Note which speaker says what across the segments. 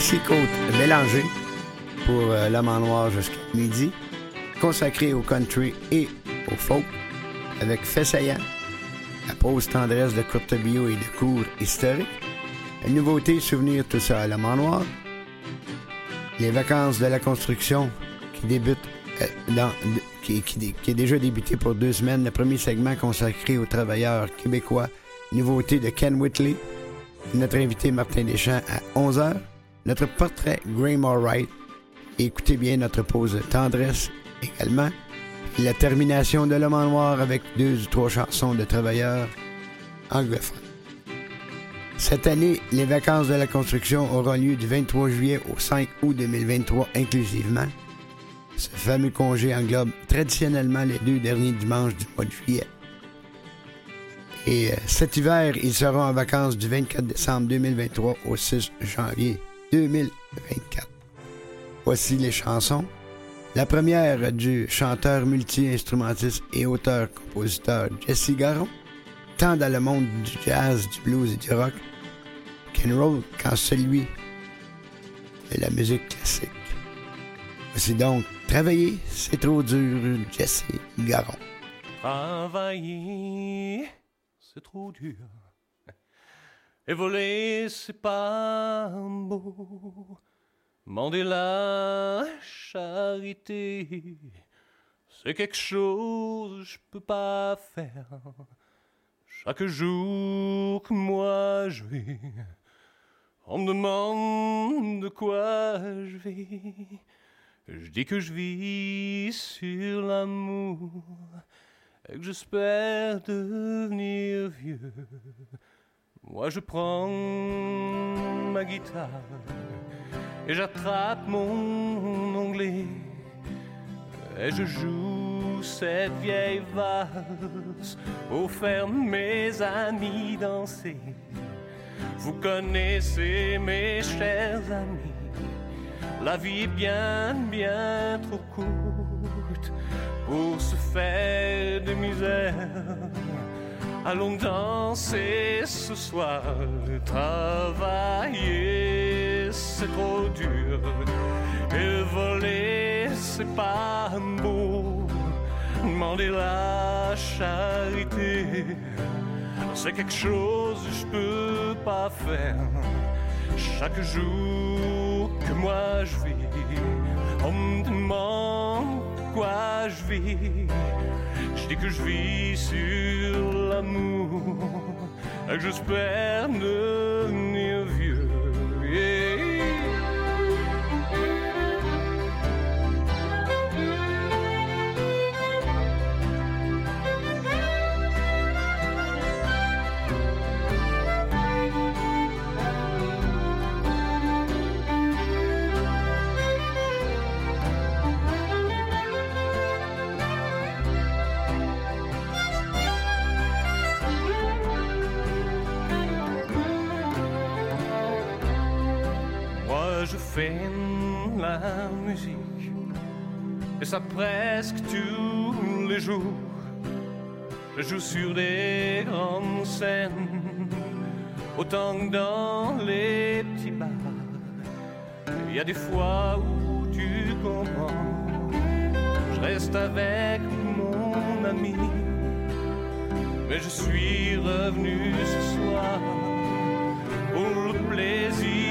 Speaker 1: ici Côte Mélangée pour euh, en noir jusqu'à midi, consacré au country et au folk, avec Fessaillant, la pause tendresse de courte bio et de cours historiques, la nouveauté souvenir tout ça à en noir, les vacances de la construction qui débutent euh, qui, qui, qui est déjà débuté pour deux semaines, le premier segment consacré aux travailleurs québécois, nouveauté de Ken Whitley, notre invité Martin Deschamps à 11h, notre portrait Graham Wright, écoutez bien notre pause tendresse également, la termination de l'homme en noir avec deux ou trois chansons de travailleurs anglophones. Cette année, les vacances de la construction auront lieu du 23 juillet au 5 août 2023 inclusivement. Ce fameux congé englobe traditionnellement les deux derniers dimanches du mois de juillet. Et euh, cet hiver, ils seront en vacances du 24 décembre 2023 au 6 janvier 2024. Voici les chansons. La première du chanteur multi-instrumentiste et auteur-compositeur Jesse Garon, tant dans le monde du jazz, du blues et du rock, roll quand celui de la musique classique. Voici donc Travailler, c'est trop dur, Jesse Garon.
Speaker 2: Travailler, c'est trop dur. Et voler, c'est pas beau. Mander la charité, c'est quelque chose je peux pas faire. Chaque jour que moi je vais, on me demande de quoi je vais. Je dis que je vis sur l'amour et que j'espère devenir vieux. Moi je prends ma guitare et j'attrape mon onglet et je joue cette vieille valse pour faire mes amis danser. Vous connaissez mes chers amis, la vie est bien, bien trop courte pour se faire de misère. Allons danser ce soir, travailler c'est trop dur, et voler c'est pas beau, demander la charité, c'est quelque chose que je peux pas faire. Chaque jour que moi je vis, on me demande quoi je vis. Dis que je vis sur l'amour, et que j'espère devenir vieux. Yeah. Fais la musique et ça presque tous les jours. Je joue sur des grandes scènes autant que dans les petits bars. Il y a des fois où tu comprends, je reste avec mon ami. Mais je suis revenu ce soir pour le plaisir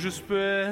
Speaker 3: j'espère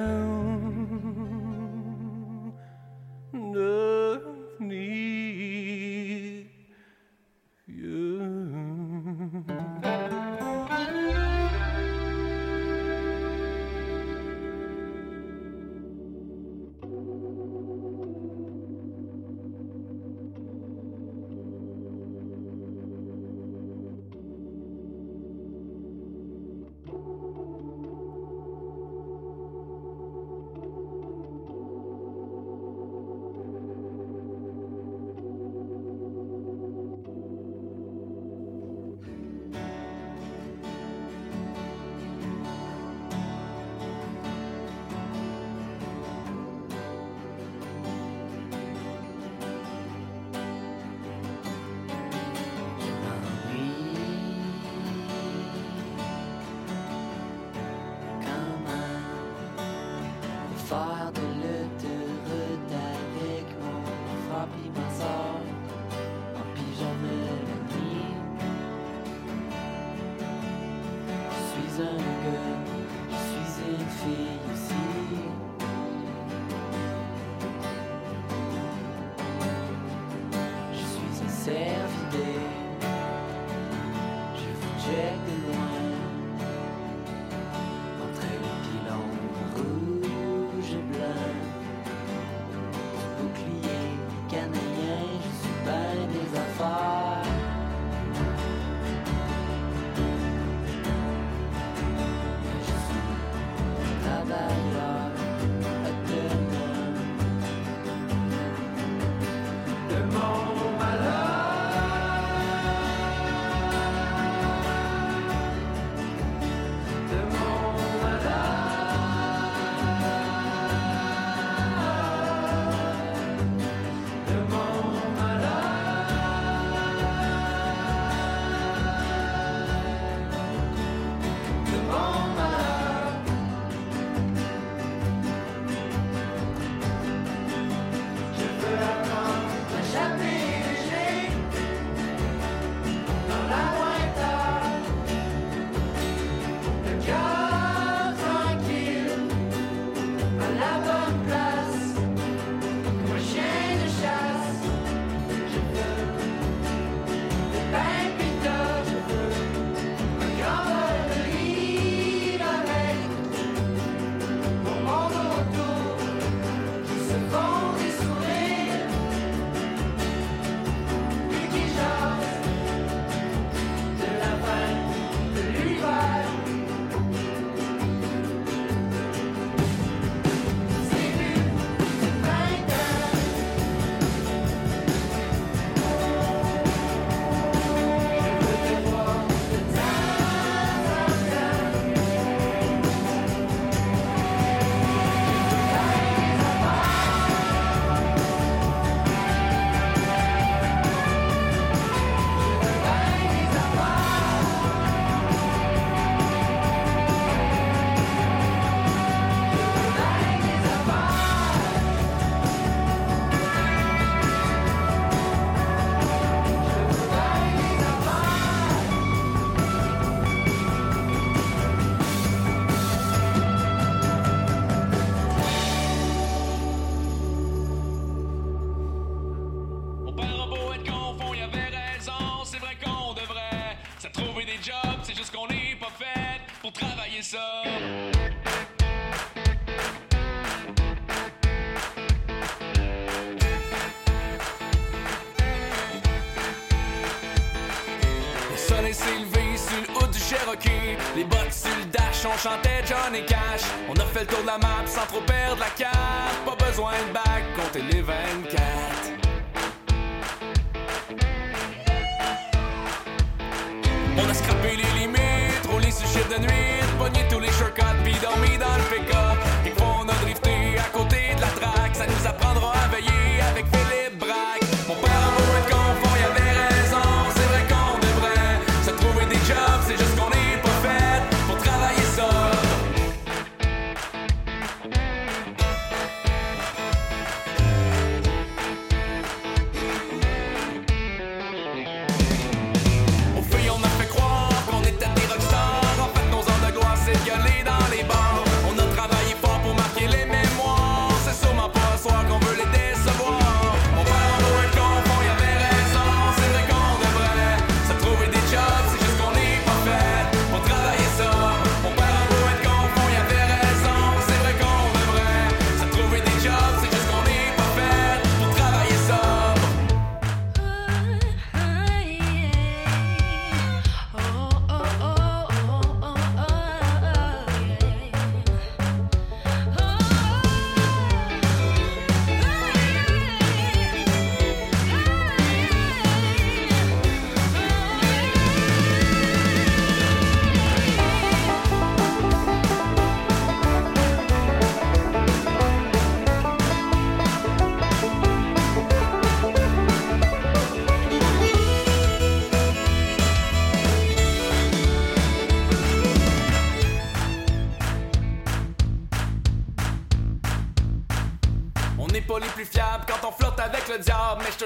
Speaker 4: chantait Johnny Cash. On a fait le tour de la map sans trop perdre la carte. Pas besoin de bac, compter les veines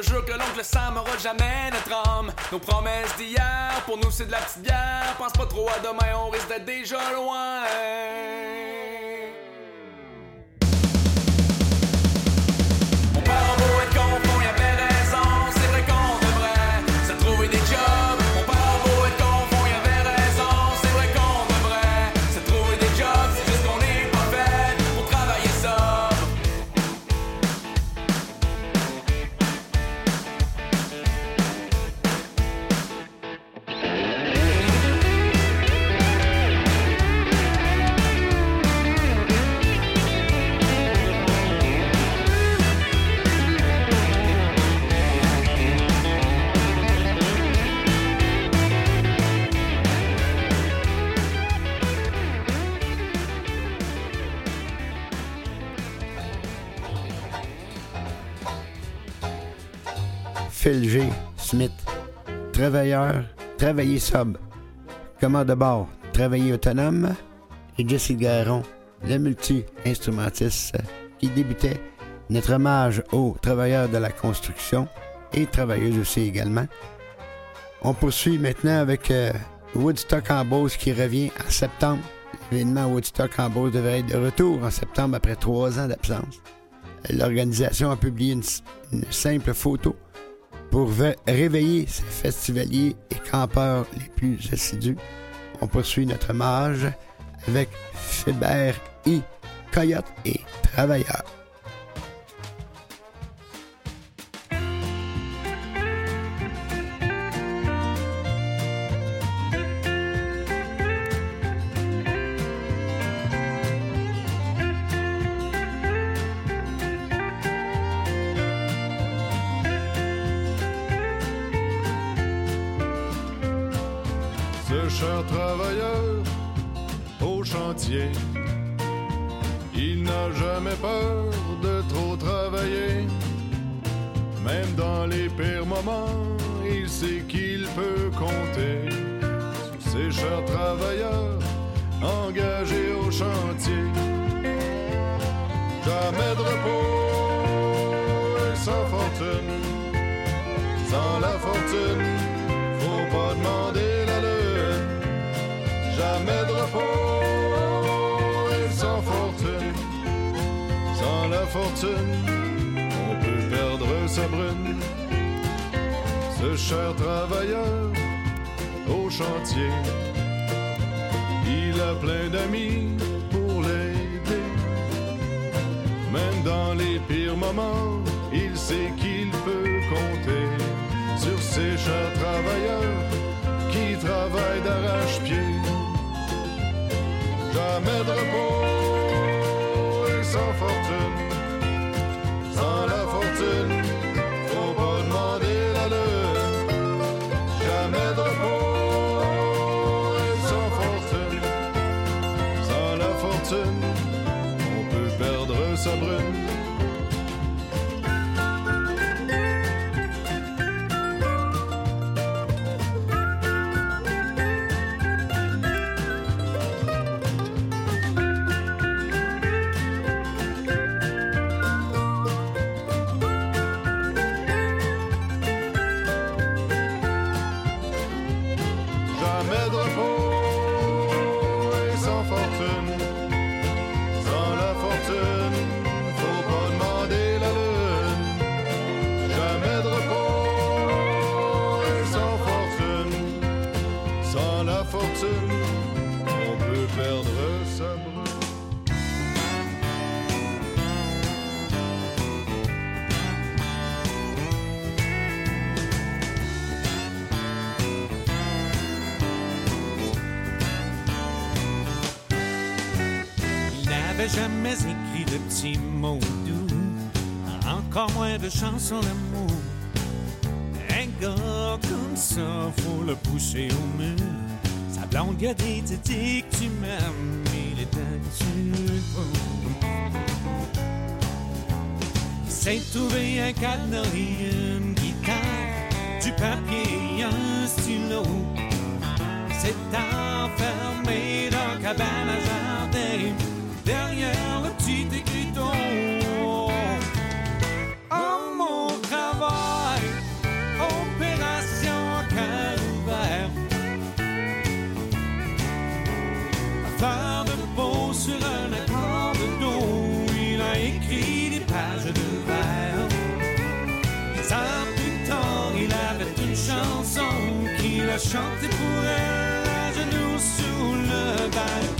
Speaker 4: te jure que l'oncle Sam aura jamais notre âme. Nos promesses d'hier, pour nous c'est de la petite bière. Pense pas trop à demain, on risque d'être déjà loin.
Speaker 1: Travailleur, travailler sobre. Commande de bord, travailler autonome. Et Jesse Garon, le multi-instrumentiste qui débutait notre hommage aux travailleurs de la construction et travailleuses aussi également. On poursuit maintenant avec euh, Woodstock en Beauce qui revient en septembre. L'événement Woodstock en Beauce devrait être de retour en septembre après trois ans d'absence. L'organisation a publié une simple photo pour ve- réveiller ses festivaliers et campeurs les plus assidus. On poursuit notre hommage avec Fébert et Coyote et Travailleurs.
Speaker 5: Fortune, on peut perdre sa brune. Ce cher travailleur au chantier, il a plein d'amis pour l'aider. Même dans les pires moments, il sait qu'il peut compter sur ces chers travailleurs qui travaillent d'arrache-pied. Jamais de repos et sans fortune.
Speaker 6: Encore moins de chansons d'amour. Un gars comme ça, faut le pousser au mur. Sa blonde lui a dit, que tu m'aimes, il est. Il s'est trouvé un cadenas une guitare, du papier et un stylo. s'est enfermé dans la cabane à jardin, derrière le petit écriton. Oh mon travail, opération cœur ouvert. De peau sur un accord de dos, il a écrit des pages de verre. Des ans plus tard, il avait une
Speaker 7: chanson qu'il a chantée pour elle, à genoux sous le bal.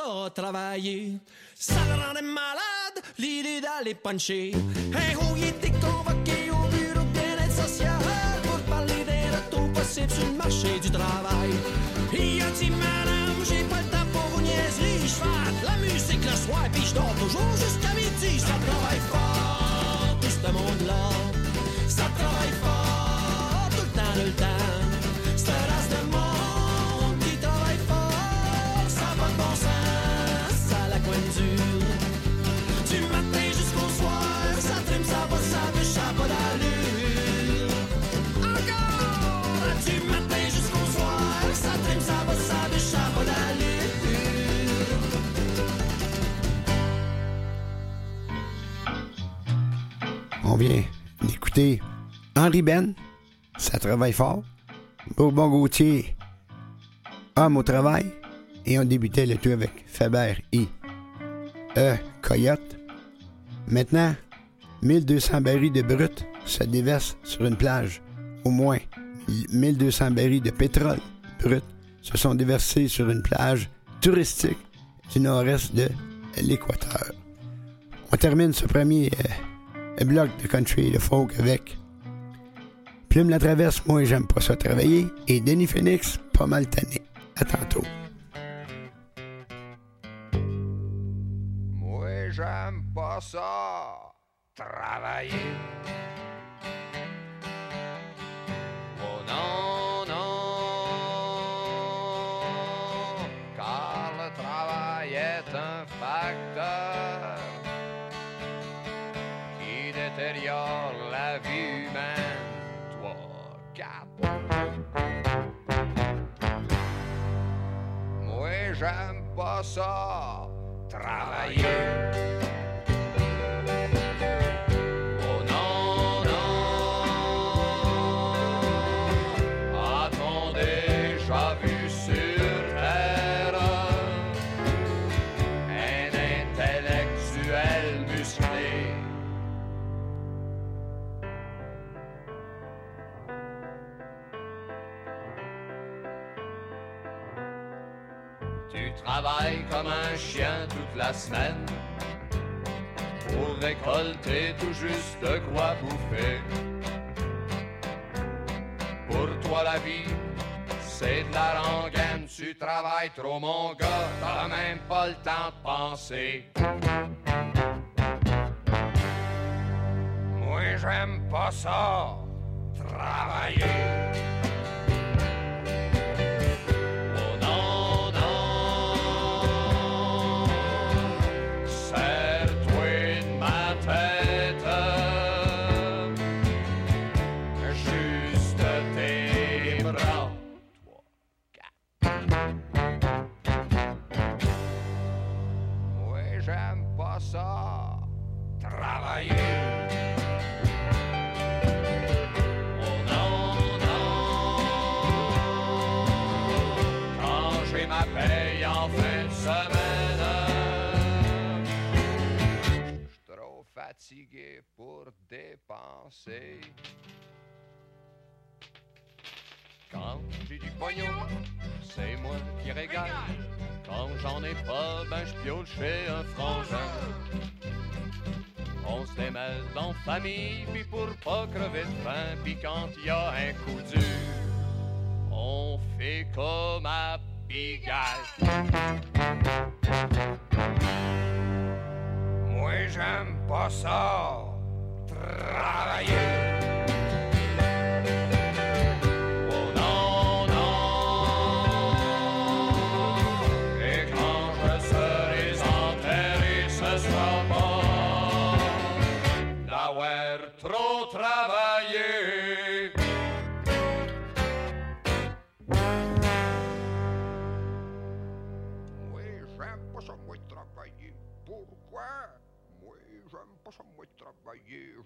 Speaker 7: ça travailler. Ça le rendait malade, l'idée d'aller puncher. Hey, oh, il était convoqué au bureau de bien-être social pour parler des retours possibles sur le marché du travail. Il a dit, madame, j'ai pas le temps pour vos niaiseries. Je fais la musique le soir, puis je dors toujours jusqu'à midi. Ça travaille fort, tout ce monde-là. Ça travaille fort, tout le temps, tout le temps. C'est race
Speaker 1: vient d'écouter Henri Ben, ça travaille fort. Bourbon Gauthier, Homme au travail. Et on débutait le tout avec Faber et E. Coyote. Maintenant, 1200 barils de brut se déversent sur une plage. Au moins 1200 barils de pétrole brut se sont déversés sur une plage touristique du nord-est de l'Équateur. On termine ce premier euh, bloc de country de folk avec Plume la traverse, moi j'aime pas ça travailler, et Denis Phoenix, pas mal tanné. À tantôt.
Speaker 8: Moi j'aime pas ça travailler. Détériore la vie humaine. Trois, quatre. Moi j'aime pas ça travailler. Tu travailles comme un chien toute la semaine pour récolter tout juste de quoi bouffer. Pour toi la vie, c'est de la rengaine, tu travailles trop mon gars, t'as même pas le temps de penser. Moi j'aime pas ça, travailler. Fatigué pour dépenser. Quand j'ai du pognon, c'est moi qui régale. Quand j'en ai pas, ben je pioche chez un frangin. On se démêle dans famille, puis pour pas crever de faim, puis quand y a un coup dur, on fait comme à Pigalle. Moi j'aime pas ça, travailler.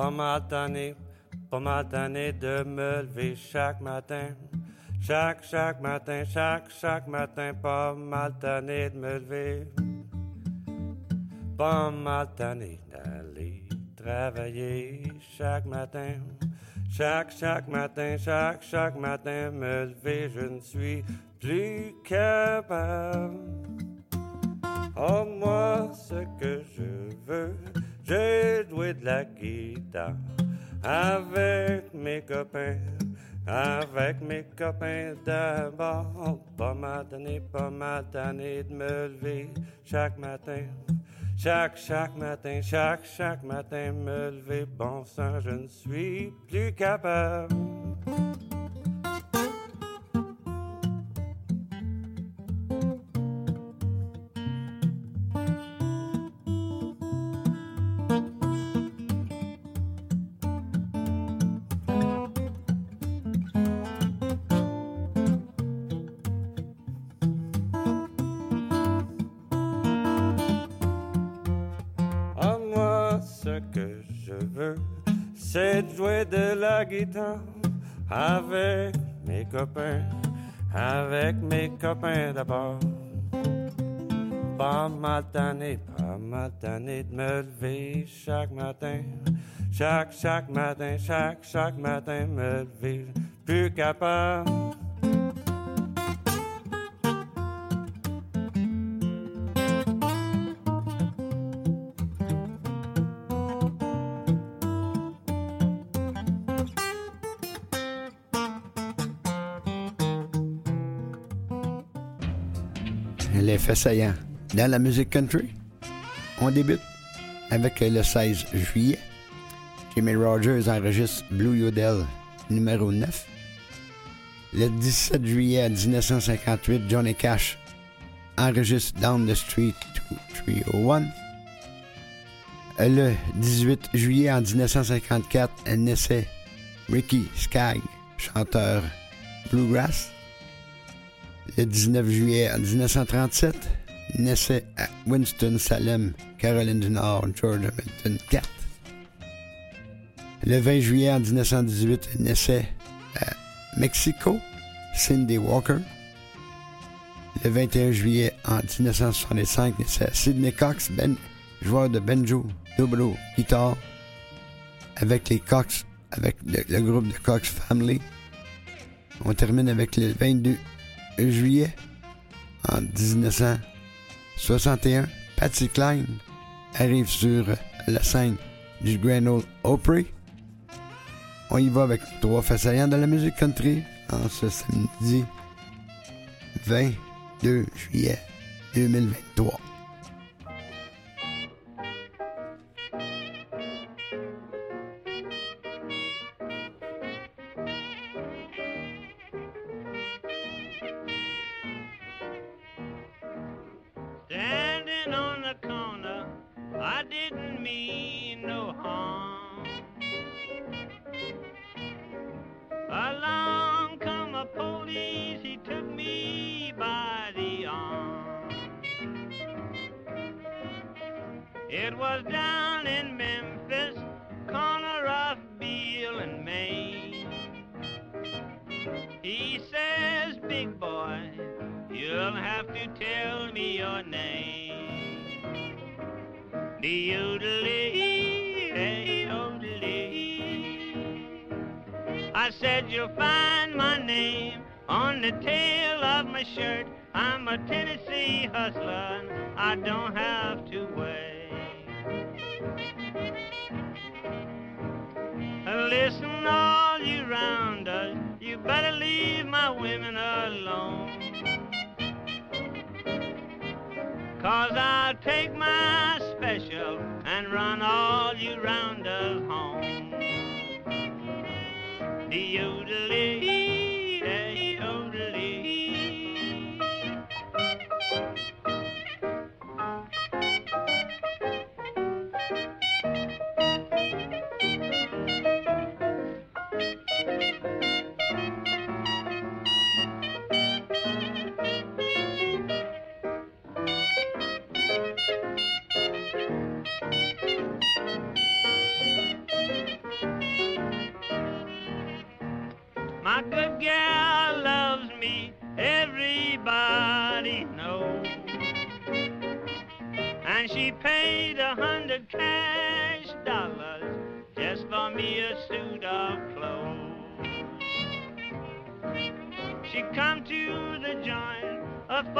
Speaker 8: Pas
Speaker 9: mal tanné, pas mal tanné de me lever chaque matin. Chaque, chaque matin, chaque, chaque matin, pas mal tanné de me lever. Pas mal tanné d'aller travailler chaque matin. Chaque, chaque matin, chaque, chaque matin, me lever, je ne suis plus capable. Oh, moi, ce que je veux, j'ai joué de la guitare avec mes copains, avec mes copains d'abord. Pas mal tanné, pas mal tanné de me lever chaque matin. Chaque, chaque matin, chaque, chaque matin, me lever. Bon sang, je ne suis plus capable. Avec mes copains, avec mes copains d'abord. Pas mal tanné, pas mal tanné de me lever chaque matin, chaque, chaque matin, chaque, chaque matin, me lever, plus capable.
Speaker 1: Les faits saillants dans la musique country. On débute avec le 16 juillet. Jimmy Rogers enregistre Blue Yodel numéro 9. Le 17 juillet 1958, Johnny Cash enregistre Down the Street to 301. Le 18 juillet en 1954, naissait Ricky Skaggs, chanteur bluegrass. Le 19 juillet en 1937, naissait à Winston-Salem, Caroline du Nord, George Hamilton IV. Le 20 juillet en 1918, naissait à Mexico, Cindy Walker. Le 21 juillet en 1965, naissait à Sidney Cox, ben, joueur de banjo, dobro, guitare, avec les Cox, avec le, le groupe de Cox Family. On termine avec le 22 juillet en 1961, Patsy Cline arrive sur la scène du Grand Ole Opry. On y va avec trois faits saillants de la musique country en ce samedi 22 juillet 2023.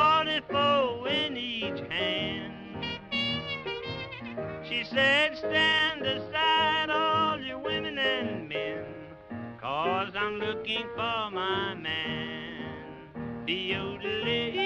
Speaker 6: 44 in each hand. She said, stand aside all you women and men, cause
Speaker 10: I'm looking for my man. De-yodelee,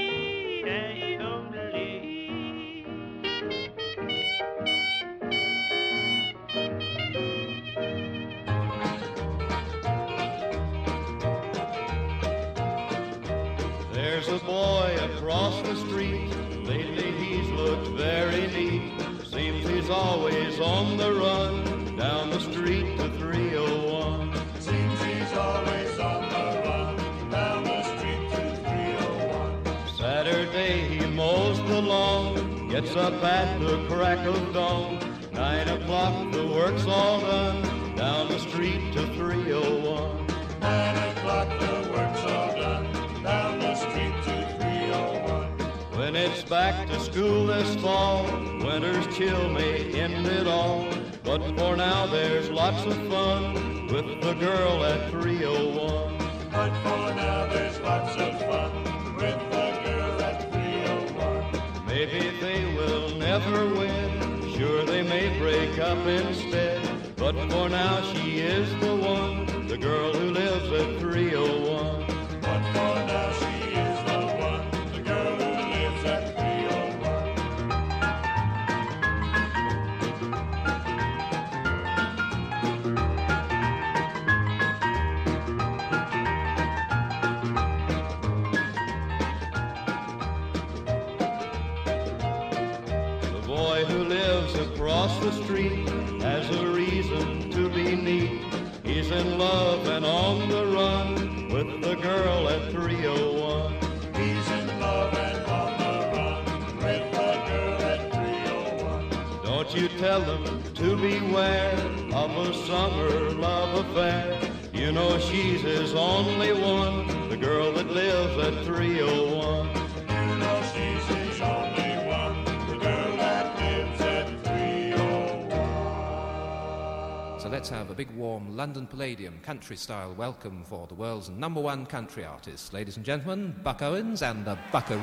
Speaker 11: up at the crack of dawn. Nine o'clock the work's all done down the street to 301.
Speaker 12: Nine o'clock the work's all done down the street to 301.
Speaker 11: When it's back to school this fall, winter's chill may end it all. But for now there's lots of fun with the girl at 301.
Speaker 12: But for now there's lots of fun
Speaker 11: never win, sure they may break up instead. But for now she is the one, the girl who lives at 301.
Speaker 12: But for now she
Speaker 11: in love and on the run with the girl at 301.
Speaker 12: He's in love and on the run with the girl at 301.
Speaker 11: Don't you tell him to beware of a summer love affair. You know she's his only one, the girl that lives at 301.
Speaker 13: Let's have a big warm London Palladium country style welcome for the world's number one country artist. Ladies and gentlemen, Buck Owens and the Buckaroos.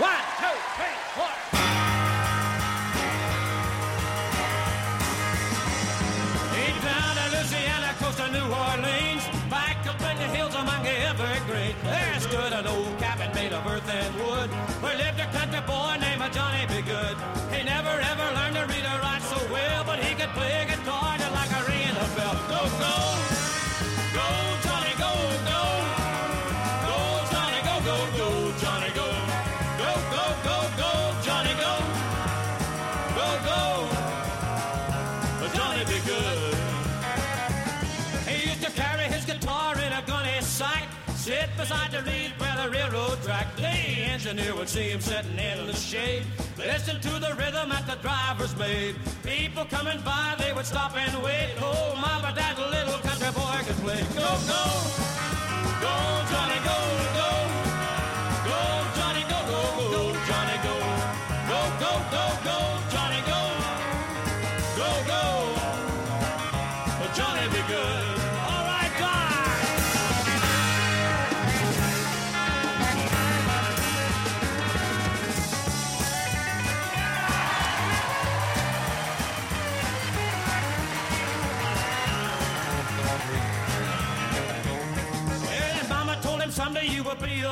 Speaker 14: One, two, three, four.
Speaker 9: Deep down in Louisiana, coast of New Orleans, back up in the hills among the evergreens, there stood an old cabin made of earth and wood, where lived a country boy named Johnny B. Good. Would see him sitting in the shade, listen to the rhythm that the drivers made. People coming by, they would stop and wait. Oh, my, but that little country boy could play. Go, go, go, Johnny, go,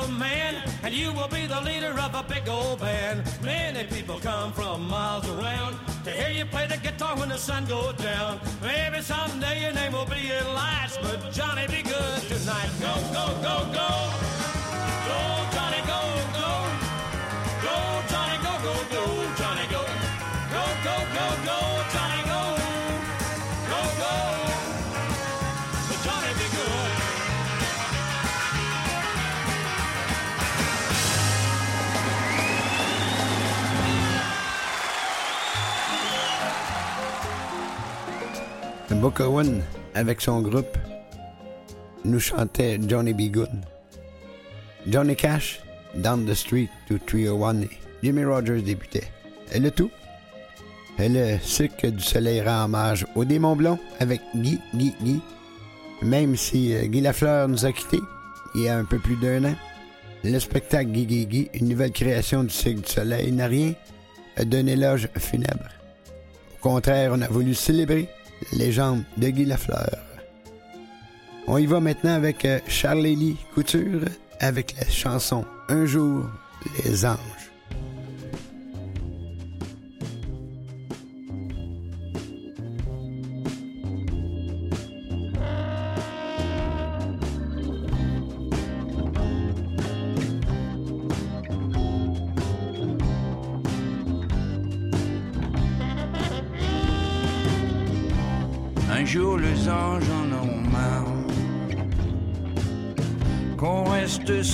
Speaker 9: a man and you will be the leader of a big old band. Many people come from miles around to hear you play the guitar when the sun goes down. Maybe someday your name will be in lights, but Johnny be good tonight. Go, go, go. Go,
Speaker 1: Buck Owen, avec son groupe, nous chantait Johnny B. Good. Johnny Cash, Down the Street to 301, Jimmy Rogers débutait. Et le tout? Et le Cirque du Soleil rend hommage au Démon Blond avec Guy, Guy, Guy. Même si euh, Guy Lafleur nous a quittés il y a un peu plus d'un an, le spectacle Guy, Guy, Guy, une nouvelle création du Cirque du Soleil, n'a rien d'un éloge funèbre. Au contraire, on a voulu célébrer légende de Guy Lafleur. On y va maintenant avec euh, Charlélie Couture avec la chanson Un jour, les anges.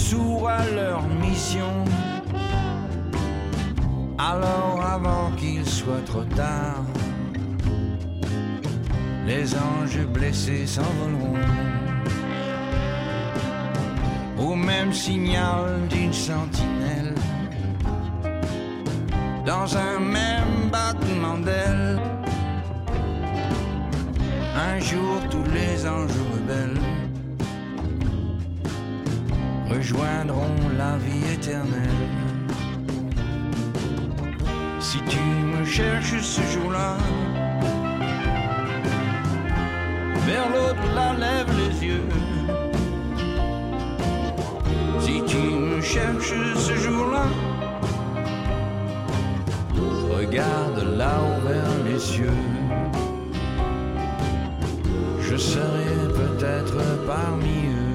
Speaker 15: Sourd à leur mission. Alors avant qu'il soit trop tard Les anges blessés s'envoleront. Au même signal d'une sentinelle Dans un même battement d'ailes un jour tous les anges rebelles rejoindront la vie éternelle. Si tu me cherches ce jour-là, vers l'au-delà lève les yeux. Si tu me cherches ce jour-là, regarde là-haut vers les cieux je serai peut-être parmi eux.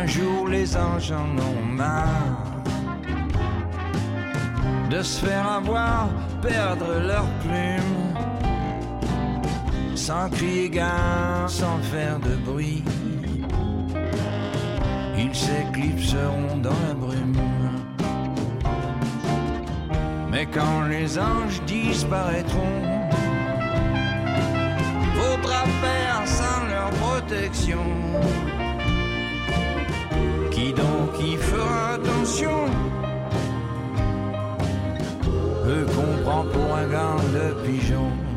Speaker 15: Un jour les anges en ont marre de se faire avoir, perdre leurs plumes, sans crier gare, sans faire de bruit. Ils s'éclipseront dans la brume. Mais quand les anges disparaîtront, faudra faire sans leur protection. Qui donc y fera attention Eux qu'on prend pour un gang de pigeons.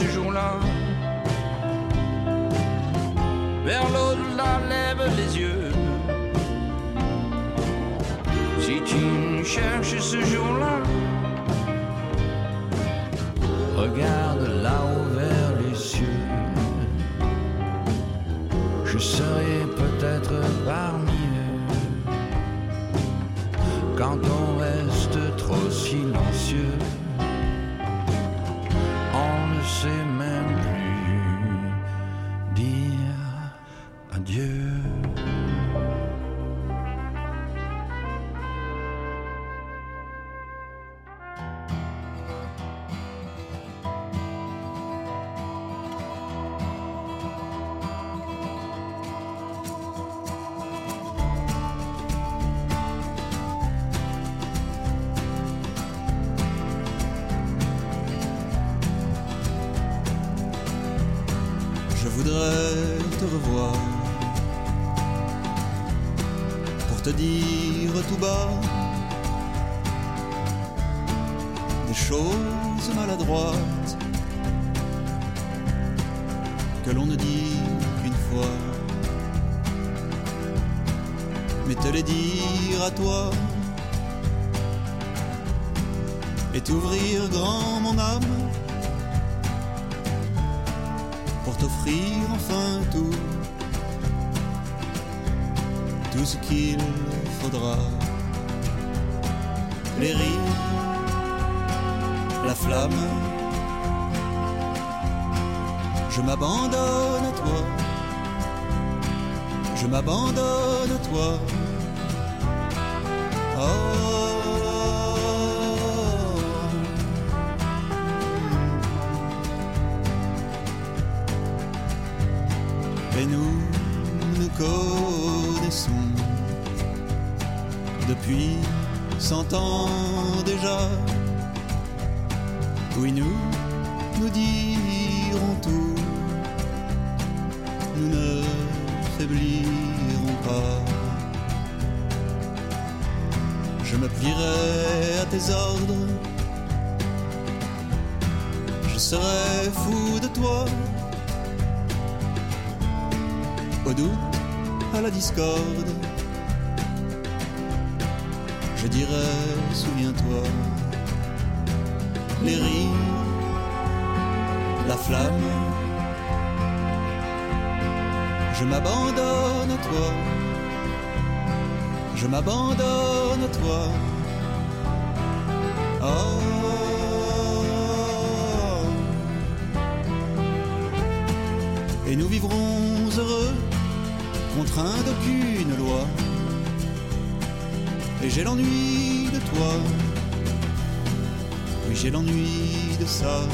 Speaker 15: Ce jour-là,
Speaker 16: déjà. Oui, nous, nous dirons tout. Nous ne faiblirons pas. Je me à tes ordres. Je serai fou de toi. Au doute, à la discorde je dirais, souviens-toi, les rires, la flamme. Je m'abandonne à toi, je m'abandonne à toi. Oh. Et nous vivrons heureux, contraints d'aucune loi. Et j'ai l'ennui de toi, oui j'ai l'ennui de ça.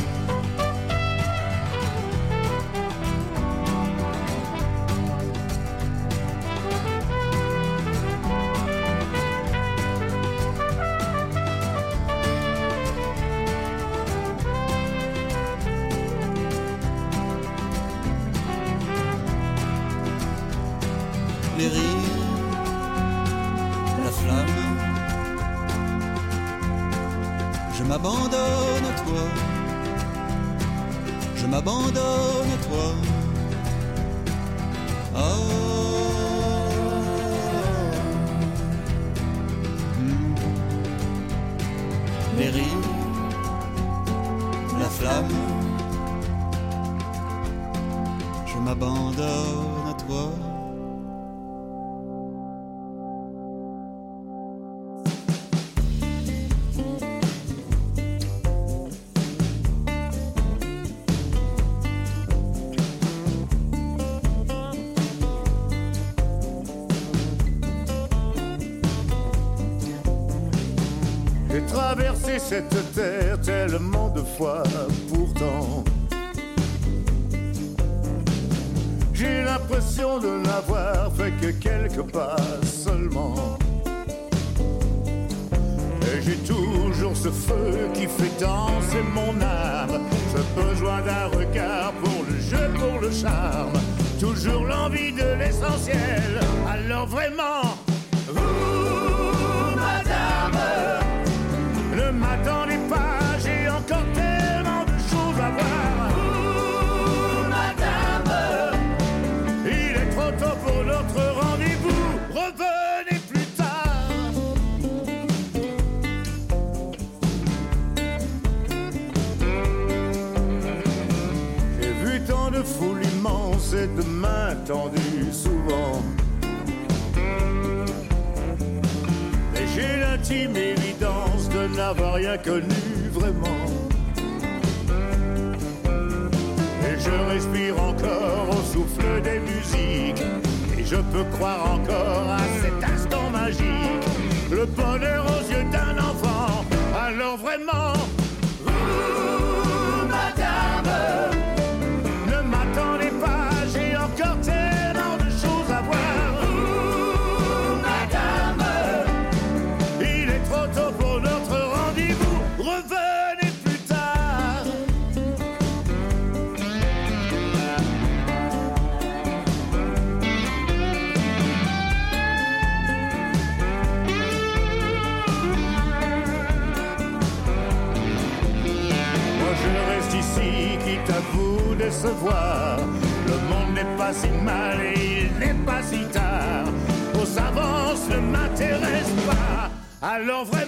Speaker 5: Alors vraiment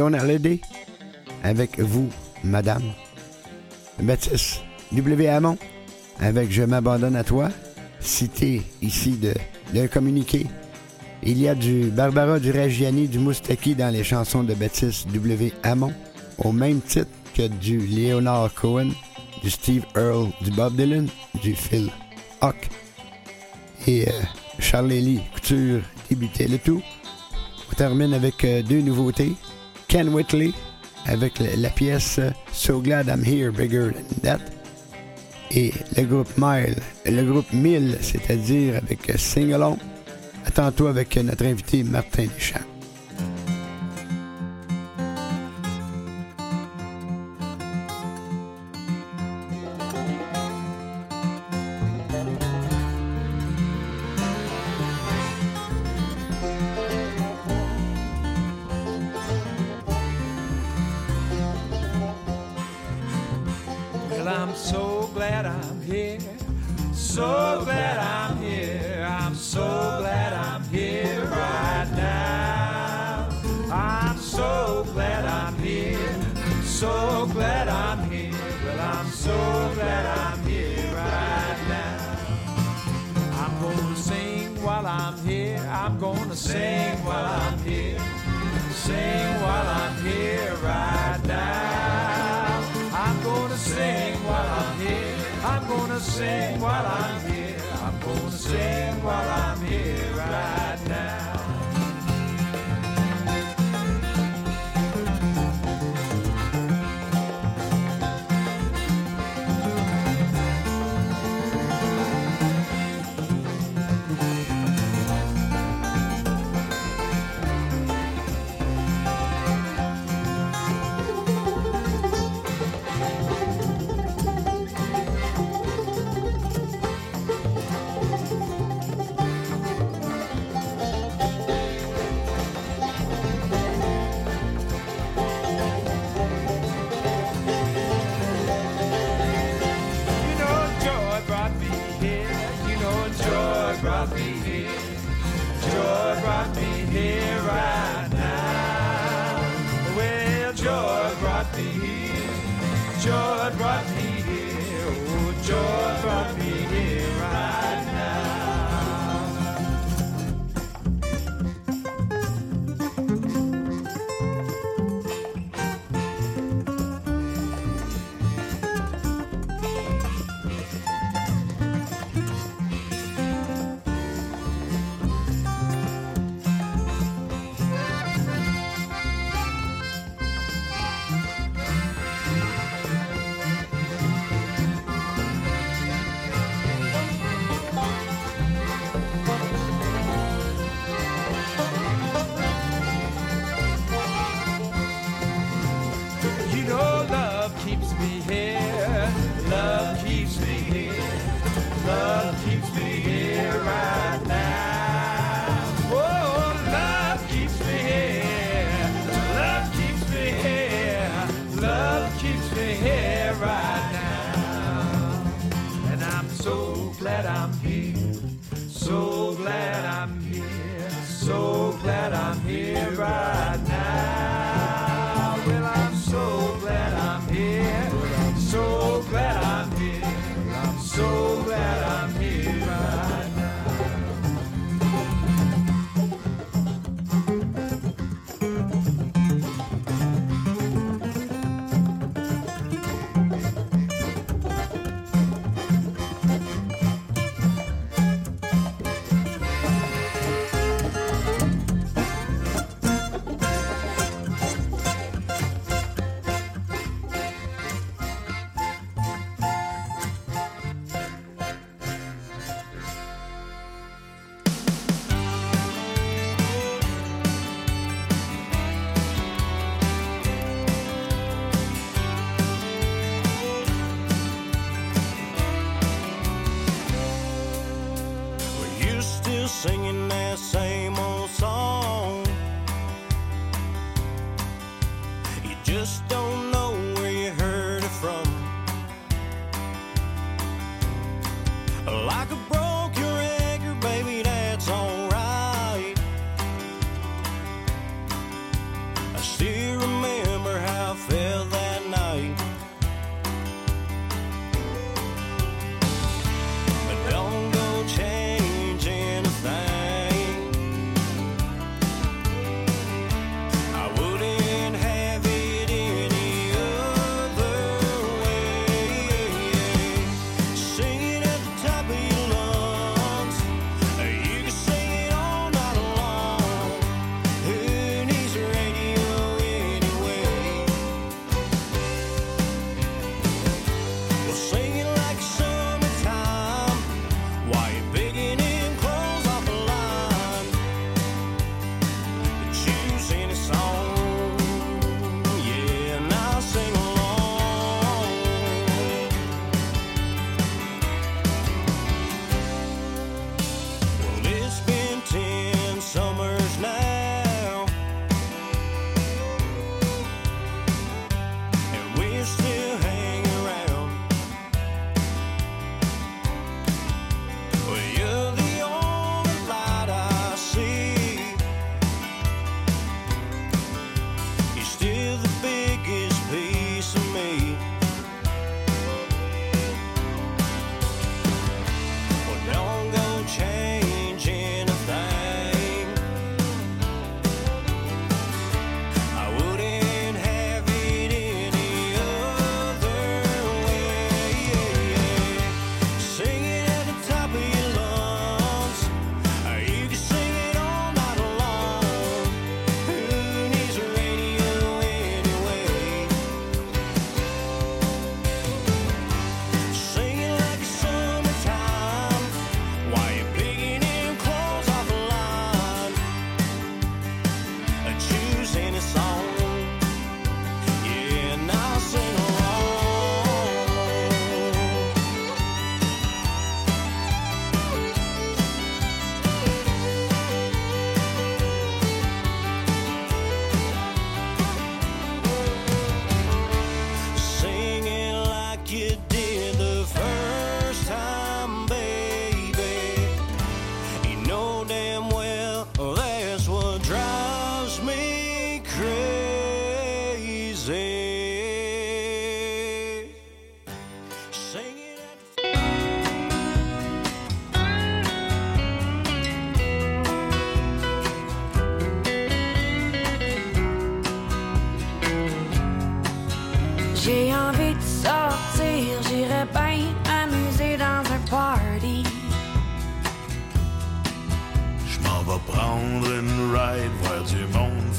Speaker 17: John Hallyday, avec vous, madame. Baptiste W. Hamon, avec Je m'abandonne à toi, cité ici de, d'un communiqué. Il y a du Barbara Duragiani, du Moustaki dans les chansons de Baptiste W. Hamon, au même titre que du Leonard Cohen, du Steve Earle, du Bob Dylan, du Phil Hock. Et euh, Charlie Couture débutait le tout. On termine avec euh, deux nouveautés. Ken Whitley avec la, pièce So Glad I'm Here, Bigger Than That. Et le groupe Mile, le groupe 1000, c'est-à-dire avec Sing Along. À tantôt avec notre invité Martin Deschamps.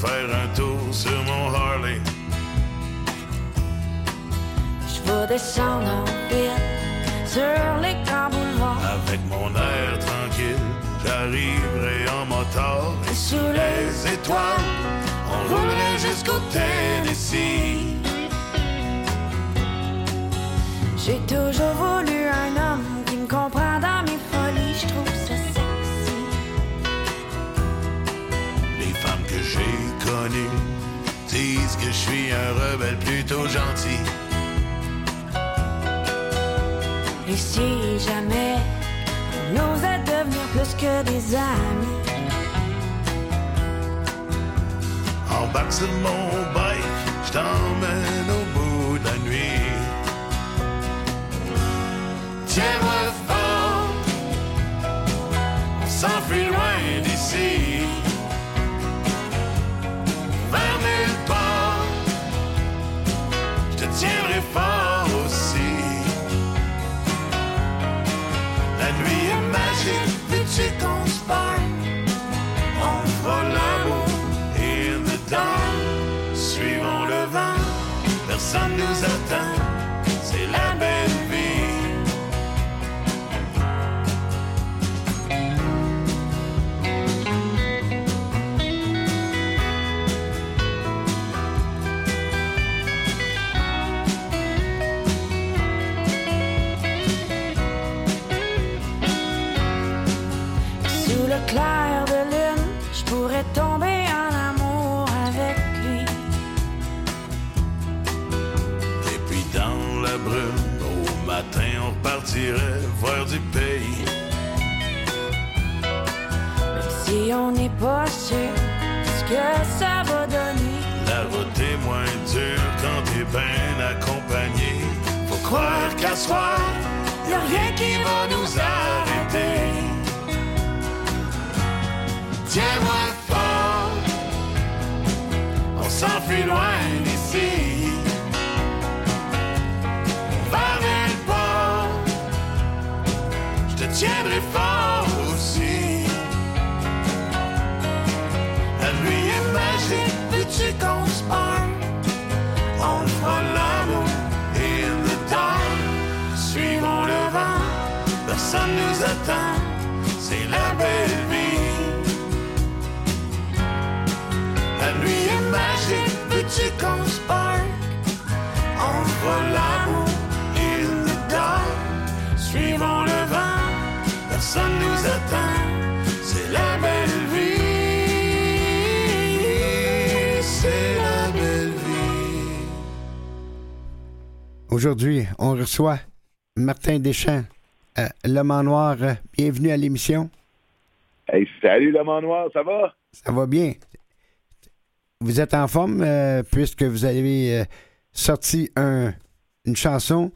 Speaker 18: faire un tour sur mon Harley.
Speaker 19: Je vais descendre en ville sur les grands.
Speaker 18: Avec mon air tranquille, j'arriverai en motard. Et sous les étoiles, on roulerait jusqu'au Tennessee.
Speaker 19: J'ai toujours voulu un homme. je
Speaker 18: suis un rebelle plutôt gentil.
Speaker 19: Et si jamais on osait devenir plus que des amis?
Speaker 18: En bas de mon bike, je t'emmène au bout de la nuit. Tiens-moi séquence bagne entre l'amour et le temps. Suivons le vent, personne nous attend.
Speaker 19: Sûr ce que ça va donner,
Speaker 18: La route est moins dure quand t'es bien accompagné. Faut croire qu'à soir, y a rien qui va nous arrêter. Tiens-moi fort, on s'enfuit loin d'ici. Vers part, je te tiendrai fort personne nous attend. C'est la belle vie. La nuit est magique, veux-tu qu'on? On fera l'amour in the dark. Suivons le vent, personne nous attend. C'est la belle vie. C'est la belle vie.
Speaker 1: Aujourd'hui, on reçoit Martin Deschamps, euh, l'homme en noir. Euh, Bienvenue à l'émission.
Speaker 20: Hey, salut l'homme en noir, ça va?
Speaker 1: Ça va bien. Vous êtes en forme euh, puisque vous avez sorti un, une chanson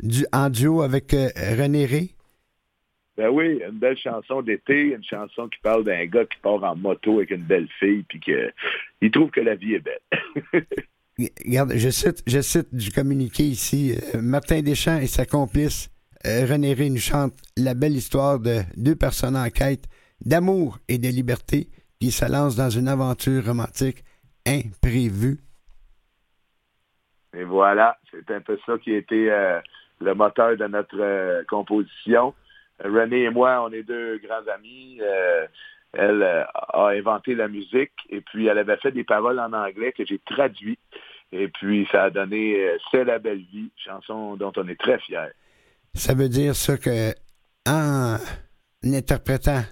Speaker 1: du, en duo avec René Ré?
Speaker 20: Ben oui, une belle chanson d'été, une chanson qui parle d'un gars qui part en moto avec une belle fille, puis que il trouve que la vie est belle.
Speaker 1: Regarde, je cite, je cite du communiqué ici. Martin Deschamps et sa complice René Ré nous chantent la belle histoire de deux personnes en quête d'amour et de liberté qui se lancent dans une aventure romantique imprévue.
Speaker 20: Et voilà, c'est un peu ça qui a été euh, le moteur de notre euh, composition. Euh, René et moi, on est deux grands amis. Euh, elle euh, a inventé la musique et puis elle avait fait des paroles en anglais que j'ai traduit. Et puis ça a donné euh, C'est la belle vie, chanson dont on est très fiers.
Speaker 1: Ça veut dire ça que en interprétant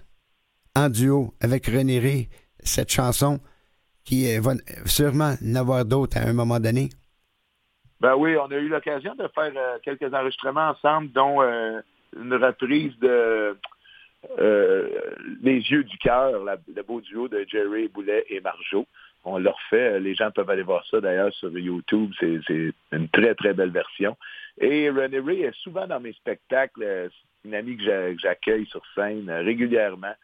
Speaker 1: en duo avec René Ré cette chanson, qui euh, va sûrement en avoir d'autres à un moment donné.
Speaker 20: Ben oui, on a eu l'occasion de faire euh, quelques enregistrements ensemble, dont euh, une reprise de Les yeux du cœur, le beau duo de Jerry Boulet et Marjo. On l'a refait. Les gens peuvent aller voir ça d'ailleurs sur YouTube. C'est une très, très belle version. Et René Ray est souvent dans mes spectacles. Euh, C'est une amie que j'a- que j'accueille sur scène euh, régulièrement.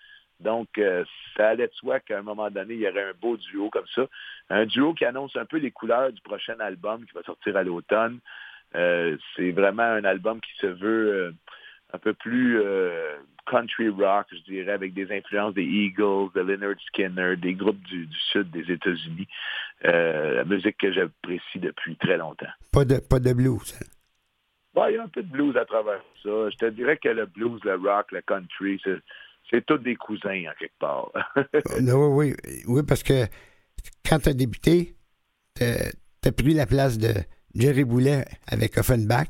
Speaker 20: Donc, euh, ça allait de soi qu'à un moment donné, il y aurait un beau duo comme ça. Un duo qui annonce un peu les couleurs du prochain album qui va sortir à l'automne. C'est vraiment un album qui se veut un peu plus country rock, je dirais, avec des influences des Eagles, de Leonard Skinner, des groupes du, du sud des États-Unis. La musique que j'apprécie depuis très longtemps.
Speaker 1: Pas de, pas de blues.
Speaker 20: Bon, il y a un peu de blues à travers ça. Je te dirais que le blues, le rock, le country, c'est, c'est tous des cousins en quelque part.
Speaker 1: Euh, oui, oui, oui, parce que quand tu as débuté, tu as pris la place de Jerry Boulet avec Offenbach.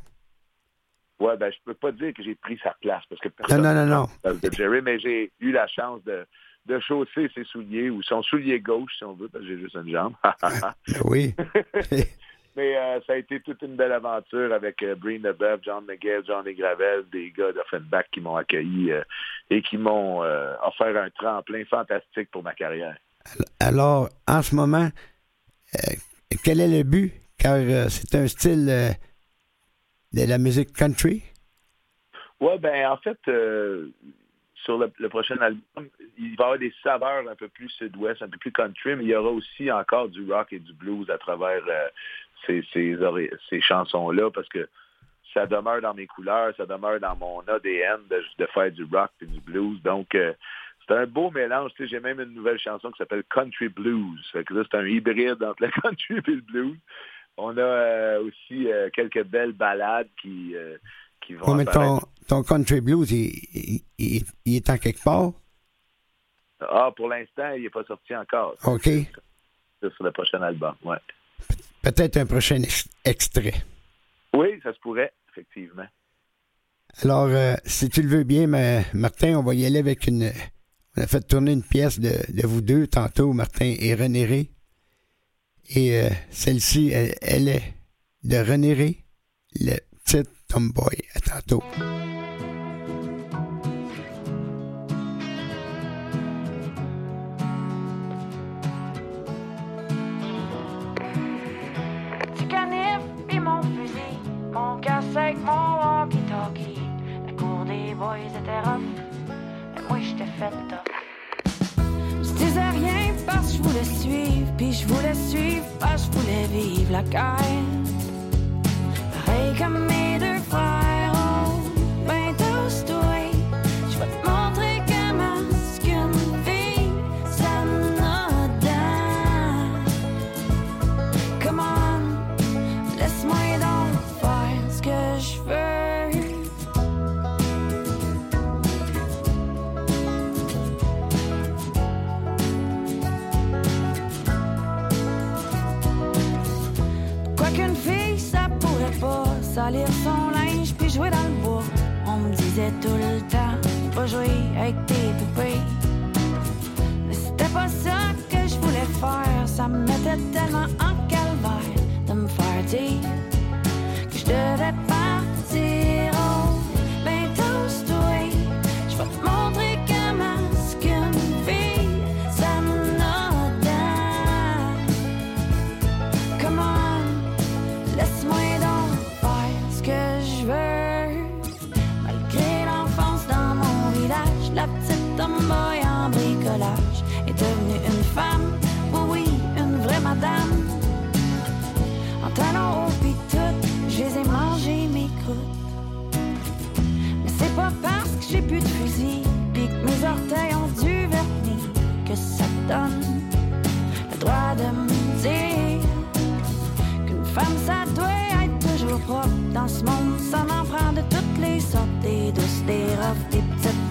Speaker 20: Ouais, ben je peux pas dire que j'ai pris sa place parce que
Speaker 1: Non, non, non, non.
Speaker 20: de Jerry, mais j'ai eu la chance de, de chausser ses souliers ou son soulier gauche, si on veut, parce que j'ai juste une jambe.
Speaker 1: Oui.
Speaker 20: mais euh, ça a été toute une belle aventure avec euh, Breen Leboeuf, John McGill, Johnny Gravel, des gars d'Offenbach qui m'ont accueilli euh, et qui m'ont euh, offert un tremplin fantastique pour ma carrière.
Speaker 1: Alors, en ce moment, quel est le but? Car c'est un style de la musique country?
Speaker 20: Ouais, ben en fait, sur le, le prochain album, il va y avoir des saveurs un peu plus sud-ouest, un peu plus country, mais il y aura aussi encore du rock et du blues à travers euh, ces, ces, chansons-là, parce que ça demeure dans mes couleurs, ça demeure dans mon ADN de, de faire du rock et du blues. Donc, euh, c'est un beau mélange. Tu sais, J'ai même une nouvelle chanson qui s'appelle Country Blues. Fait que là, c'est un hybride entre le country et le blues. On a euh, aussi euh, quelques belles ballades qui, qui vont
Speaker 1: Ouais, mais ton, ton country blues, il- il est en quelque part?
Speaker 20: Ah, pour l'instant, il n'est pas sorti encore.
Speaker 1: OK.
Speaker 20: C'est sur le prochain album, ouais.
Speaker 1: Peut-être un prochain ex- extrait.
Speaker 20: Oui, ça se pourrait, effectivement.
Speaker 1: Alors, euh, si tu le veux bien, ma- Martin, on va y aller avec une. On a fait tourner une pièce de, de vous deux tantôt, Martin et René Ré. Et euh, celle-ci, elle, elle est de René Ré, le petit tomboy. À tantôt.
Speaker 19: Casse-sec, mon walkie-talkie. La cour des boys était rough, mais moi j'étais fait tough. Je disais rien parce que je voulais suivre, puis je voulais suivre parce que je voulais vivre la guerre. Pareil comme mes salir son linge puis jouer dans le bois. On me disait tout le temps, pas jouer avec tes poupées. Mais c'était pas ça que je voulais faire. Ça me mettait tellement en calvaire de me faire dire que je devais partir. J'ai plus de fusil, pis que mes orteils ont du vernis, que ça donne le droit de me dire qu'une femme, ça doit être toujours propre dans ce monde. Ça en prend de toutes les sortes, des douces, des des petites,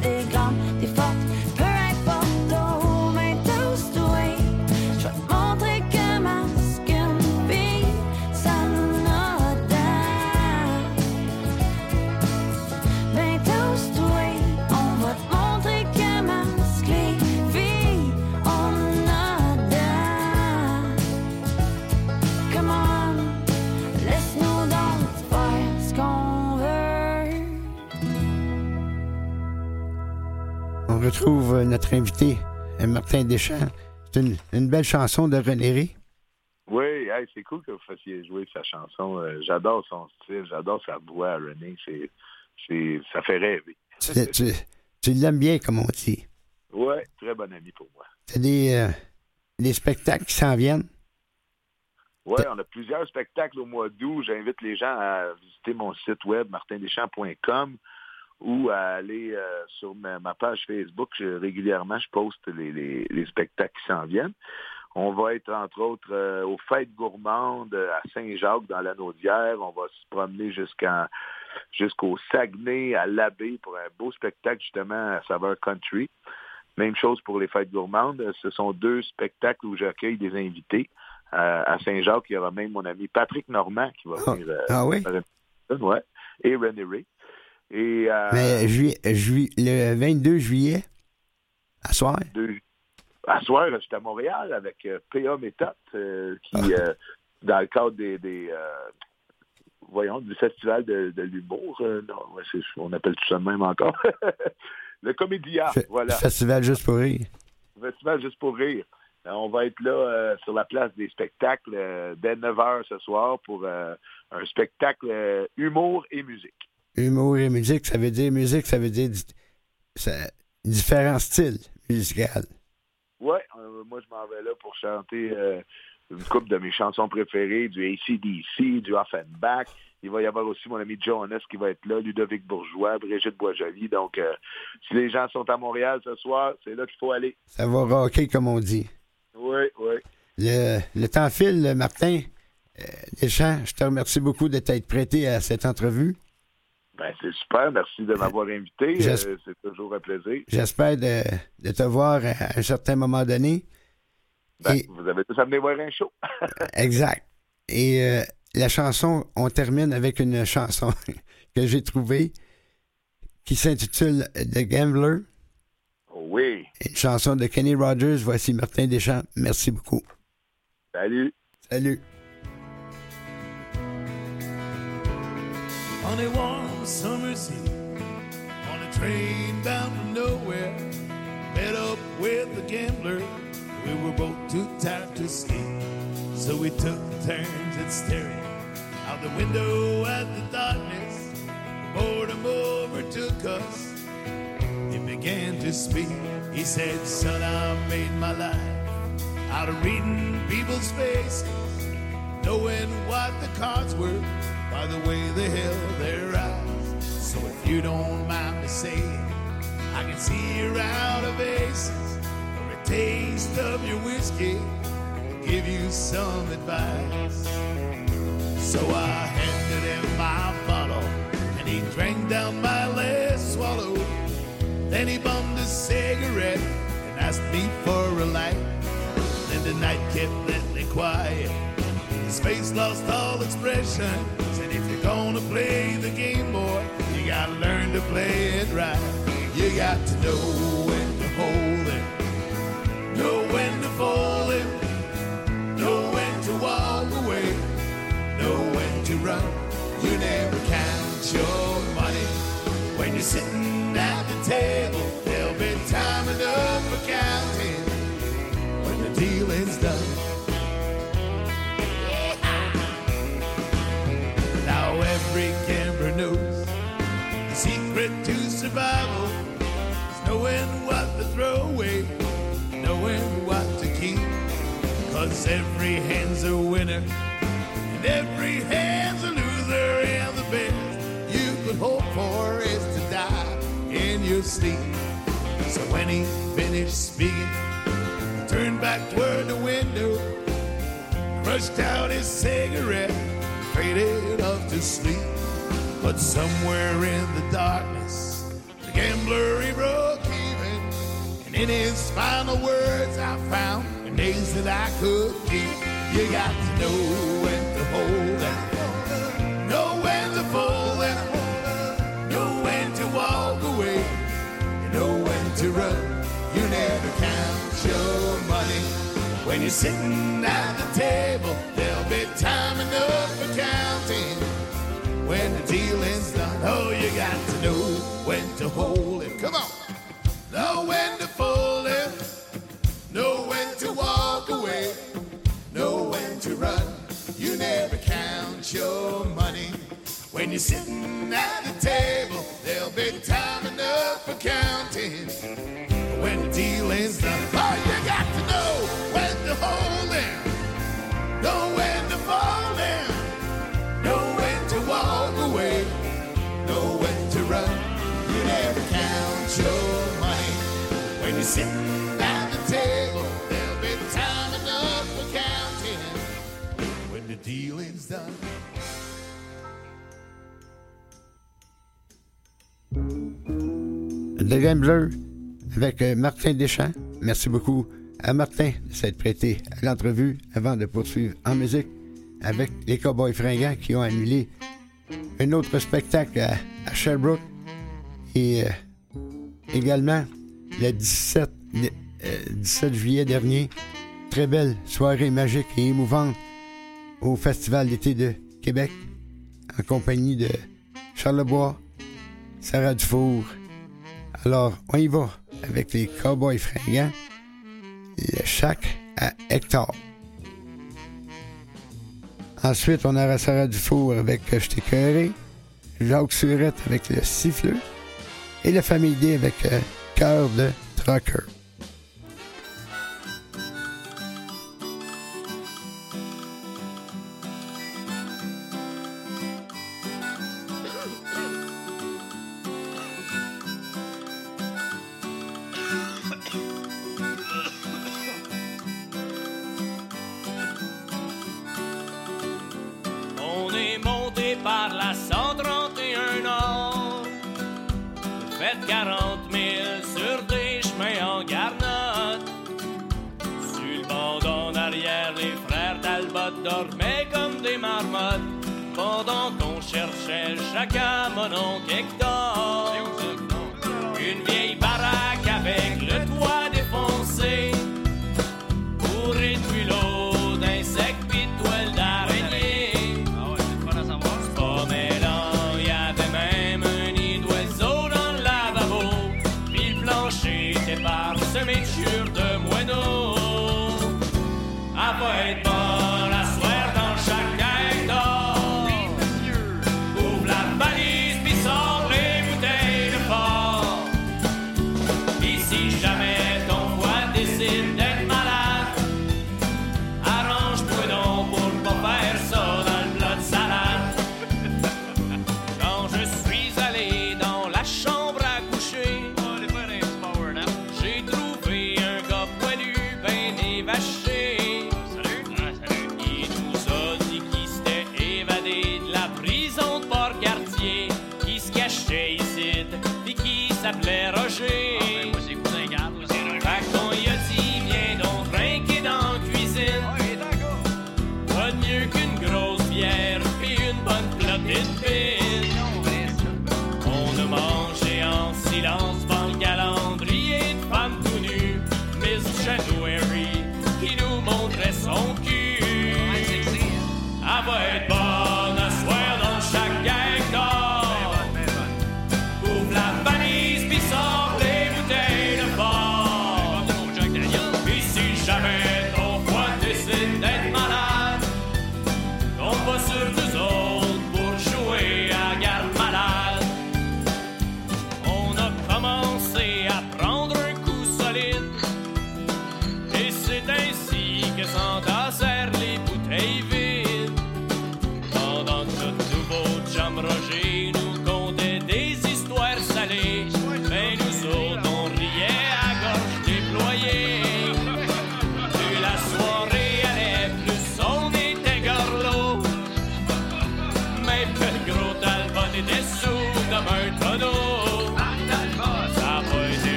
Speaker 1: retrouve euh, notre invité, euh, Martin Deschamps. C'est une, une belle chanson de René.
Speaker 20: Oui, hey, c'est cool que vous fassiez jouer sa chanson. Euh, j'adore son style, j'adore sa voix René. C'est, c'est, ça fait rêver.
Speaker 1: Tu, tu- tu l'aimes bien, comme on dit.
Speaker 20: Oui, très bon ami pour moi.
Speaker 1: T'as des, euh, des spectacles qui s'en viennent.
Speaker 20: Oui, on a plusieurs spectacles au mois d'août. J'invite les gens à visiter mon site web martindeschamps.com ou à aller euh, sur ma, ma page Facebook. Je- régulièrement, je poste les, les- les spectacles qui s'en viennent. On va être, entre autres, euh, aux Fêtes gourmandes à Saint-Jacques, dans la d'hier. On va se promener jusqu'en jusqu'au Saguenay, à l'Abbé, pour un beau spectacle, justement, à saveur country. Même chose pour les Fêtes gourmandes. Ce sont deux spectacles où j'accueille des invités. Euh, à Saint-Jacques, il y aura même mon ami Patrick Normand qui va venir. euh,
Speaker 1: ah oui?
Speaker 20: ouais. Et René Ray. Et, euh,
Speaker 1: Mais juillet, juillet- le 22 juillet, à soir,
Speaker 20: deux- à soir, je suis à Montréal avec euh, P.A. Méthode, euh, qui, euh, dans le cadre des, des, voyons, du festival de, de l'humour, on appelle tout ça de même encore, le Comédia, voilà.
Speaker 1: Festival Juste pour rire.
Speaker 20: Festival juste pour rire. On va être là euh, sur la place des spectacles euh, dès 9h ce soir pour euh, un spectacle humour et musique.
Speaker 1: Humour et musique, ça veut dire musique, ça veut dire ça- différents styles musicaux.
Speaker 20: Ouais, euh, moi je m'en vais là pour chanter euh, une couple de mes chansons préférées, du ACDC, du Offenbach. Il va y avoir aussi mon ami Jonas qui va être là, Ludovic Bourgeois, Brigitte Boisjoli. Donc, euh, si les gens sont à Montréal ce soir, c'est là qu'il faut aller.
Speaker 1: Ça va rocker, comme on dit.
Speaker 20: Oui, oui.
Speaker 1: Le, le temps file, Martin. Euh, Deschamps, je te remercie beaucoup de t'être prêté à cette entrevue.
Speaker 20: Ben, c'est super. Merci de m'avoir invité. Euh, c'est toujours un plaisir.
Speaker 1: J'espère de, de te voir à un certain moment donné.
Speaker 20: Ben,
Speaker 1: Et-
Speaker 20: Vous avez tous amené voir un show.
Speaker 1: exact. Et euh, la chanson, on termine avec une chanson que j'ai trouvée qui s'intitule The Gambler.
Speaker 20: Oh Oui.
Speaker 1: Une chanson de Kenny Rogers. Voici Martin Deschamps. Merci beaucoup.
Speaker 20: Salut.
Speaker 1: Salut.
Speaker 21: On a warm summer's eve, on a train bound from nowhere, met up with a gambler. We were both too tired to sleep, so we took turns at staring out the window at the darkness. Boredom overtook us. He began to speak. He said, Son, I made my life out of reading people's faces, knowing what the cards were by the way they held their eyes. So if you don't mind me saying, I can see you're out of aces or a taste of your whiskey. I'll give you some advice. So I handed him my bottle and he drank down my last swallow. Then he bummed a cigarette and asked me for a light. Then the night kept deadly quiet. His face lost all expression. Said, if you're gonna play the game, boy, you gotta learn to play it right. You got to know when to hold it, know when to fold it, know when to walk away, know when to run. You never count your money when you're sitting at the table. There'll be time hand's a winner and every hand's a loser, and the best you could hope for is to die in your sleep. So when he finished speaking, he turned back toward the window, crushed out his cigarette, faded off to sleep. But somewhere in the darkness, the gambler he broke even. And in his final words, I found the days that I could keep. You got to know when to hold it, know when to fold it, know when to walk away, you know when to run. You never count your money when you're sitting at the table. There'll be time enough for counting when the dealing's done. Oh, you got to know when to hold you're sitting at the table, there'll be time enough for counting. When the dealing's done, oh, you got to know when to hold it. Know when to fold it. Know when to walk away. Know when to run. You never count your money. When you're sitting at the table, there'll be time enough for counting. When the dealing's done.
Speaker 1: The Gambler avec euh, Martin Deschamps. Merci beaucoup à Martin de s'être prêté à l'entrevue avant de poursuivre en musique avec les Cowboys fringants qui ont annulé un autre spectacle à, Sherbrooke et euh, également le 17, euh, 17 juillet dernier, très belle soirée magique et émouvante au Festival d'été de Québec en compagnie de Charlebois, Sarah Dufour. Alors, on y va avec les Cowboys fringants, le chac à Hector. Ensuite, on aura Sarah Dufour avec euh, Je t'ai cœuré, Jacques Surette avec le siffleux et la famille D avec euh, Cœur de Trucker.
Speaker 7: Dormaient comme des marmottes. Pendant qu'on cherchait chacun mon oncle Hector.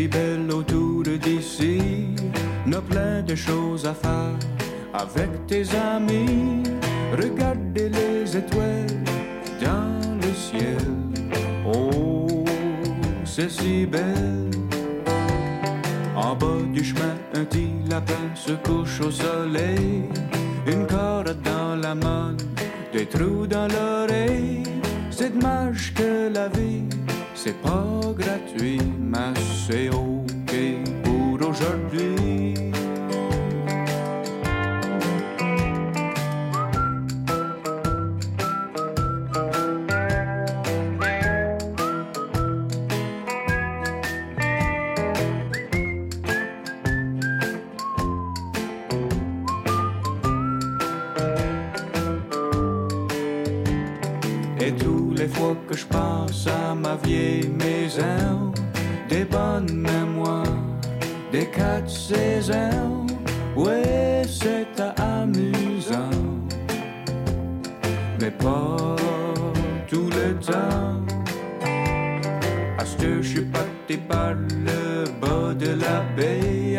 Speaker 4: si
Speaker 22: belle autour d'ici, n'a plein de choses à faire avec tes amis.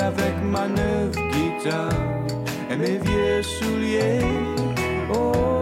Speaker 22: avec ma neuve guitare et mes vieux souliers. Oh,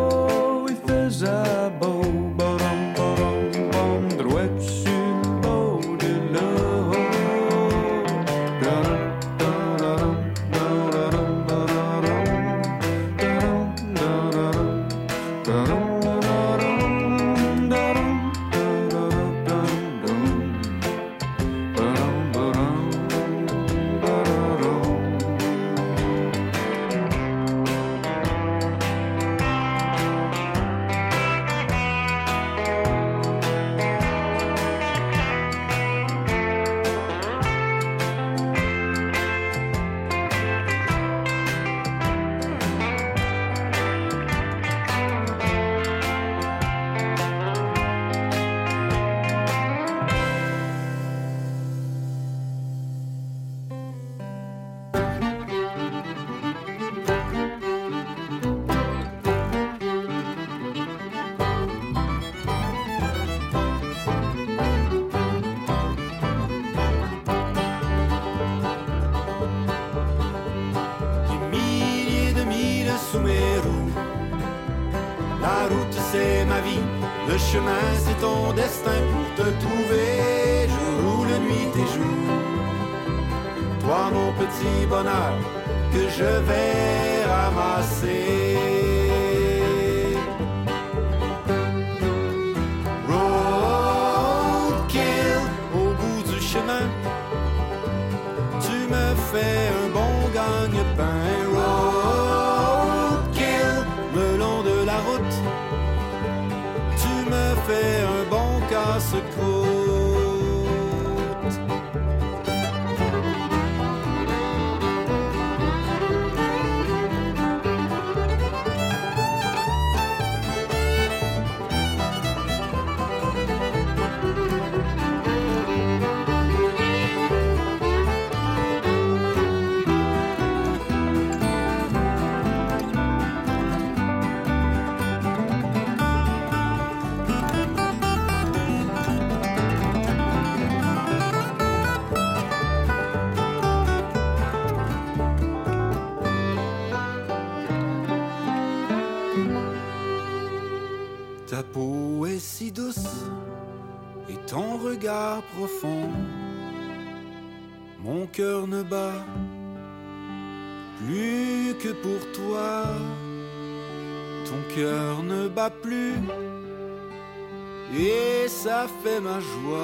Speaker 23: fait ma joie.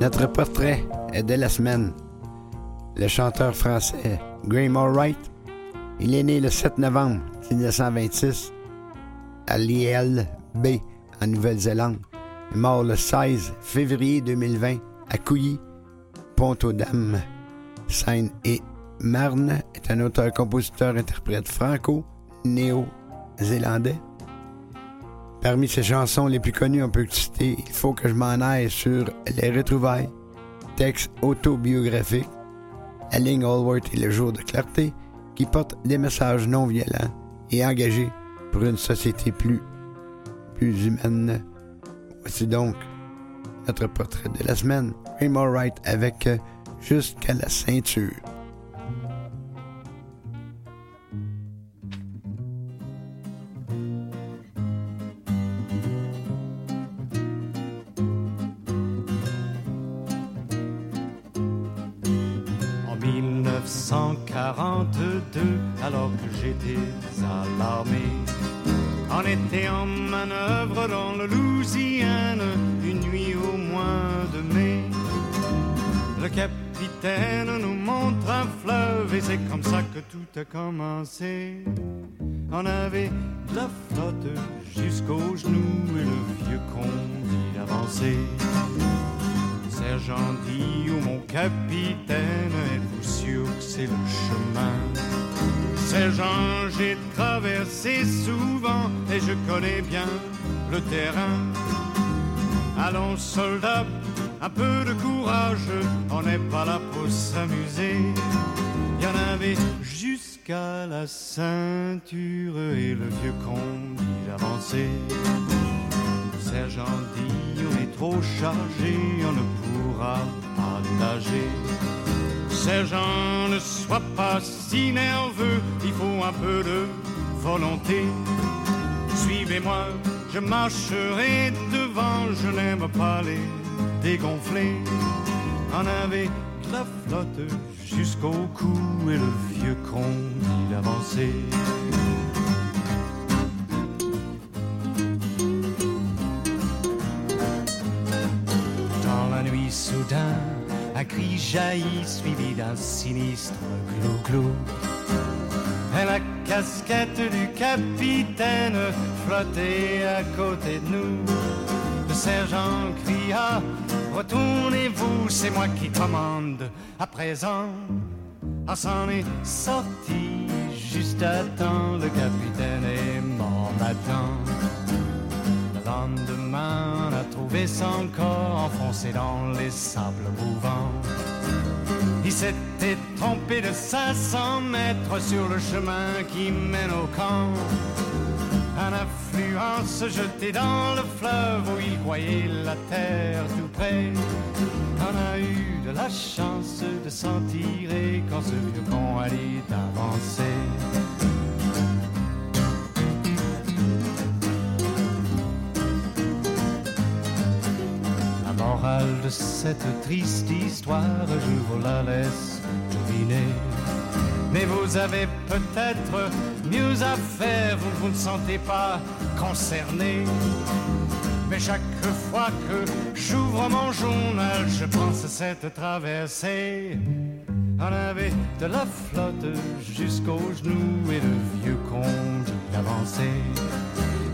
Speaker 1: Notre portrait est de la semaine. Le chanteur français Graham Allwright. Il est né le 7 novembre 1926 à l'ILB en Nouvelle-Zélande. Mort le 16 février 2020 à Couilly, Pont-aux-Dames, Seine et Marne est un auteur-compositeur-interprète franco-néo-zélandais. Parmi ses chansons les plus connues, on peut citer Il faut que je m'en aille sur Les retrouvailles, texte autobiographique, La Allward et le jour de clarté, qui porte des messages non violents et engagés pour une société plus, humaine. Voici donc notre portrait de la semaine, Raymond Wright avec Jusqu'à la ceinture.
Speaker 24: L'armée, on était en manœuvre dans le Louisiane, une nuit au mois de mai. Le capitaine nous montre un fleuve et c'est comme ça que tout a commencé. On avait la flotte jusqu'aux genoux et le vieux conduit avancer. Sergent dit ou mon capitaine, êtes-vous sûr que c'est le chemin Sergent, j'ai traversé souvent et je connais bien le terrain. Allons soldats, un peu de courage, on n'est pas là pour s'amuser. Il y en avait jusqu'à la ceinture et le vieux conduit avancer. Sergent dit, on est trop chargé, on ne pourra pas nager. Sergent, ne sois pas si nerveux, il faut un peu de volonté. Suivez-moi, je marcherai devant, je n'aime pas les dégonfler. On avait de la flotte jusqu'au cou et le vieux conduit avancer. Dans soudain, un cri jaillit suivi d'un sinistre clou-clou. Et la casquette du capitaine flottait à côté de nous. Le sergent cria Retournez-vous, c'est moi qui commande à présent. On s'en est sorti juste à temps, le capitaine est mort maintenant. Le lendemain, on a trouvé son corps enfoncé dans les sables mouvants. Il s'était trompé de 500 mètres sur le chemin qui mène au camp. Un affluent se jetait dans le fleuve où il croyait la terre tout près. On a eu de la chance de s'en tirer quand ce vieux con allait avancer. Cette triste histoire, je vous la laisse deviner. Mais vous avez peut-être mieux à faire, vous, vous ne sentez pas concerné. Mais chaque fois que j'ouvre mon journal, je pense à cette traversée. On avait de la flotte jusqu'aux genoux et le vieux conduit avançait.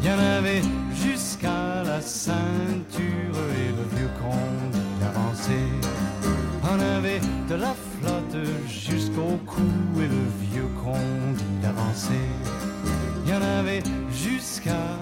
Speaker 24: Il y en avait jusqu'à la ceinture et le vieux conduit On avait de la flotte jusqu'au cou et le vieux conduit avançait. Il y en avait jusqu'à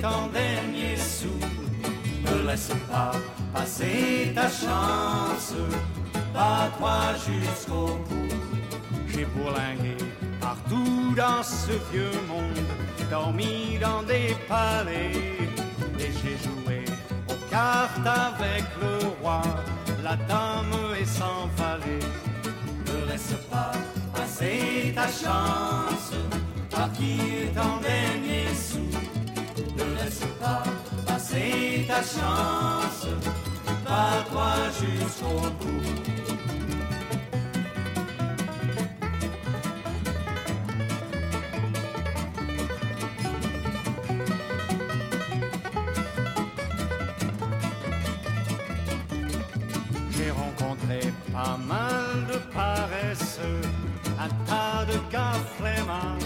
Speaker 24: ton dernier sou. Ne laisse pas passer ta chance, bats-toi jusqu'au bout. J'ai bourlingué partout dans ce vieux monde, dormi dans des palais, et j'ai joué aux cartes avec le roi, la dame et sans valet. Ne laisse pas passer ta chance, partir ton dernier laisse pas passer ta chance, bats-toi jusqu'au bout. J'ai rencontré pas mal de paresseux, un tas de gars flemmards,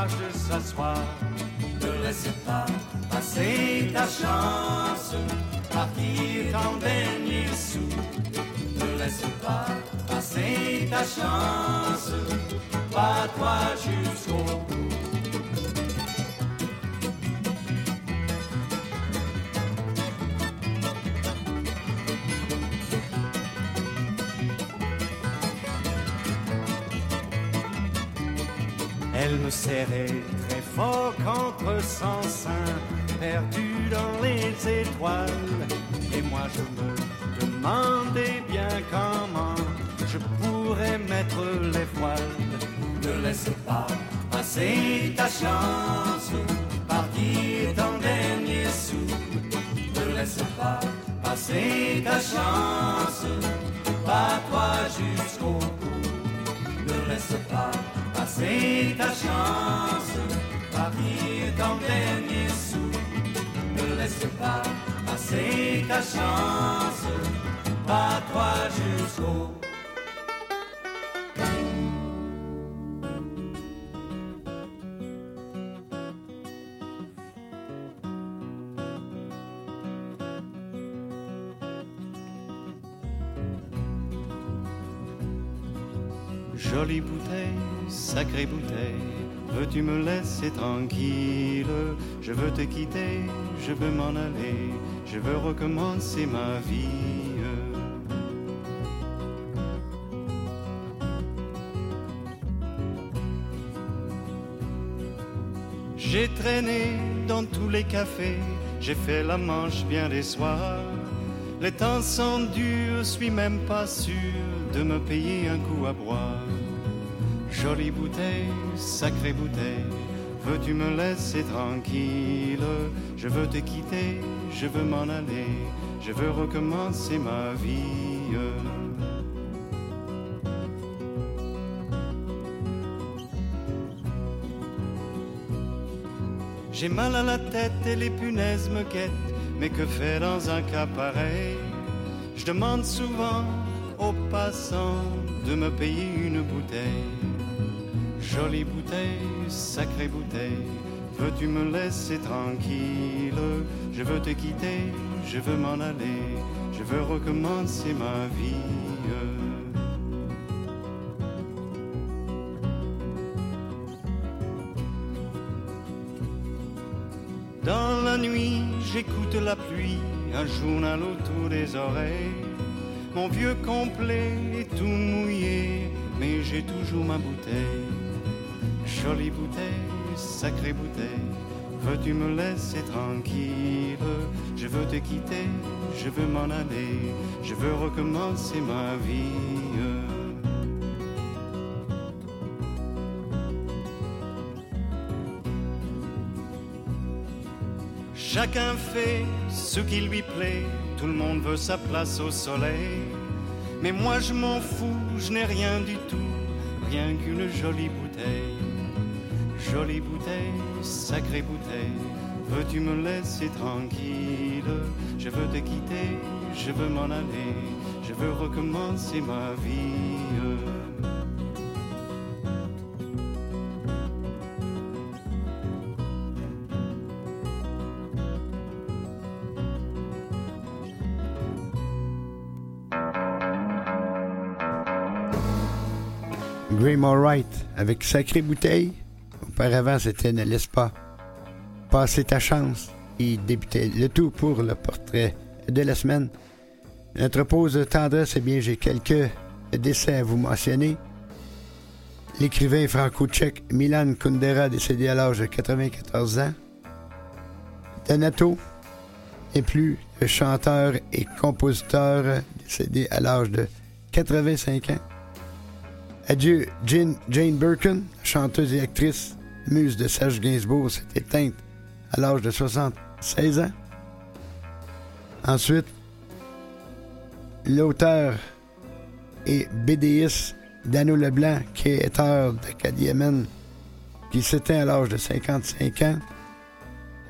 Speaker 24: courage s'asseoir. Ne laisse pas passer ta chance, partir en dernier. Ne laisse pas passer ta chance, bats-toi jusqu'au bout. Elle me serrait très fort contre son sein, perdu dans les étoiles. Et moi je me demandais bien comment je pourrais mettre les voiles. Ne laisse pas passer ta chance, partir ton dernier sou. Ne laisse pas passer ta chance, bats-toi jusqu'au bout. Ne laisse pas passer ta chance, partir ton dernier sou. Ne laisse pas passer ta chance, bats-toi jusqu'au Jolie bouteille, sacrée bouteille, veux-tu me laisser tranquille? Je veux te quitter, je veux m'en aller, je veux recommencer ma vie. J'ai traîné dans tous les cafés, j'ai fait la manche bien des soirs. Les temps sont durs, suis même pas sûr de me payer un coup à boire. Jolie bouteille, sacrée bouteille, veux-tu me laisser tranquille? Je veux te quitter, je veux m'en aller, je veux recommencer ma vie. J'ai mal à la tête et les punaises me guettent, mais que faire dans un cas pareil? Je demande souvent aux passants de me payer une bouteille. Jolie bouteille, sacrée bouteille, veux-tu me laisser tranquille? Je veux te quitter, je veux m'en aller, je veux recommencer ma vie. Dans la nuit, j'écoute la pluie, un journal autour des oreilles. Mon vieux complet est tout mouillé, mais j'ai toujours ma bouteille. Jolie bouteille, sacrée bouteille, veux-tu me laisser tranquille? Je veux te quitter, je veux m'en aller, je veux recommencer ma vie. Chacun fait ce qui lui plaît, tout le monde veut sa place au soleil. Mais moi je m'en fous, je n'ai rien du tout, rien qu'une jolie bouteille. Jolie bouteille, sacrée bouteille, veux-tu me laisser tranquille? Je veux te quitter, je veux m'en aller, je veux recommencer ma vie.
Speaker 1: Graham Allwright avec Sacré Bouteille. Auparavant, c'était Ne laisse pas passer ta chance. Il débutait le tout pour le portrait de la semaine. Notre pause de tendresse, eh bien, j'ai quelques décès à vous mentionner. L'écrivain franco-tchèque Milan Kundera, décédé à l'âge de 94 ans. Donato n'est plus chanteur et compositeur, décédé à l'âge de 85 ans. Adieu, Jane, Jane Birkin, chanteuse et actrice, muse de Serge Gainsbourg, s'est éteinte à l'âge de 76 ans. Ensuite, l'auteur et BDiste Dano Leblanc, créateur de Cadiemen, qui s'éteint à l'âge de 55 ans.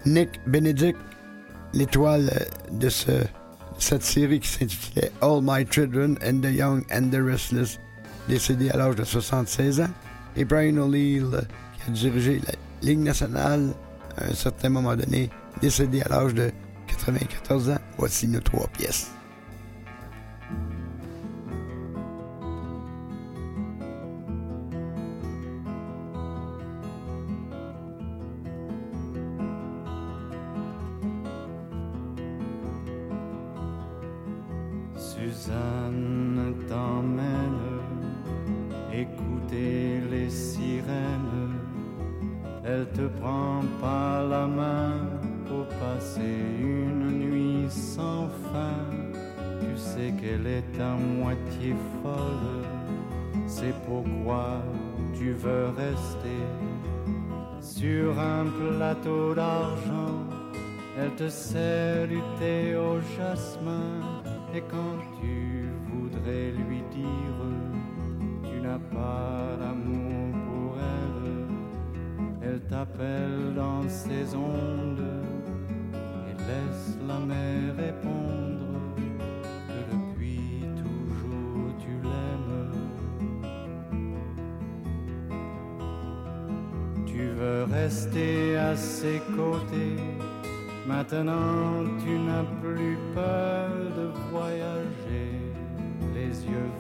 Speaker 1: Nick Benedict, l'étoile de ce, cette série qui s'intitulait All My Children and the Young and the Restless, décédé à l'âge de 76 ans. Et Brian O'Leary, qui a dirigé la Ligue nationale à un certain moment donné, décédé à l'âge de 94 ans. Voici nos trois pièces.
Speaker 24: Te du thé au jasmin. Et quand tu Maintenant tu n'as plus peur de voyager, les yeux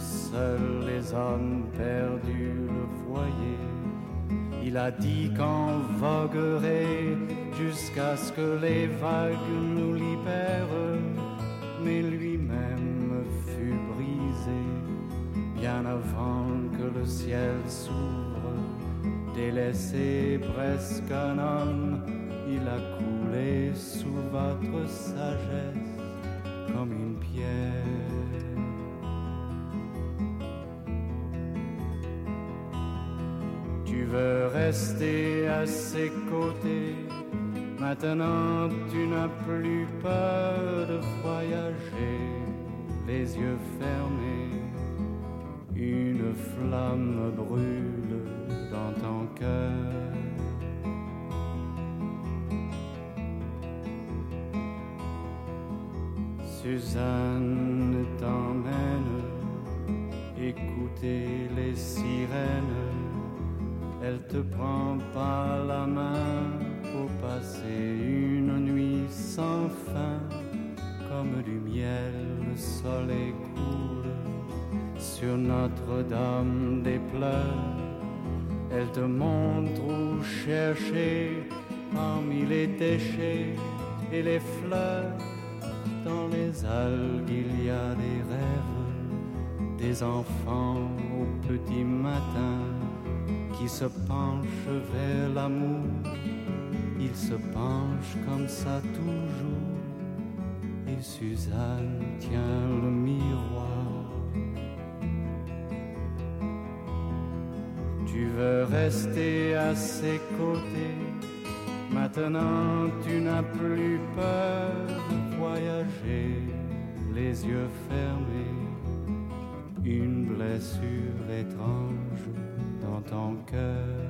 Speaker 24: seuls les hommes perdus le voyaient, il a dit qu'on voguerait jusqu'à ce que les vagues nous libèrent, mais lui-même fut brisé bien avant que le ciel s'ouvre. Délaissé presque un homme, il a coulé sous votre sagesse comme une pierre. Veux rester à ses côtés, maintenant tu n'as plus peur de voyager, les yeux fermés, une flamme brûle dans ton cœur. Suzanne t'emmène écouter les sirènes. Elle te prend par la main pour passer une nuit sans fin. Comme du miel, le soleil coule sur Notre-Dame des pleurs. Elle te montre où chercher parmi les déchets et les fleurs. Dans les algues, il y a des rêves, des enfants au petit matin qui se penche vers l'amour, il se penche comme ça toujours. Et Suzanne tient le miroir. Tu veux rester à ses côtés, maintenant tu n'as plus peur de voyager, les yeux fermés, une blessure
Speaker 25: étrange dans ton cœur.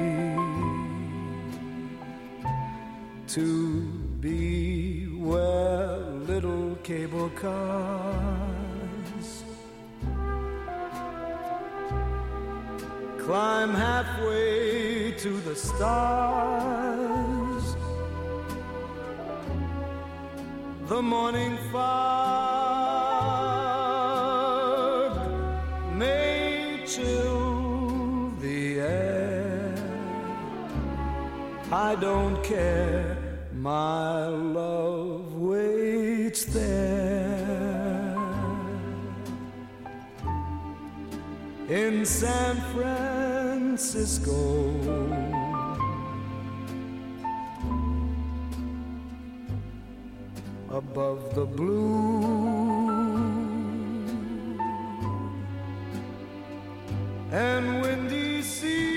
Speaker 25: to be where little cable cars climb halfway to the stars. The morning fog may chill the air. I don't care my love waits there
Speaker 22: in San Francisco. Above the blue and windy sea.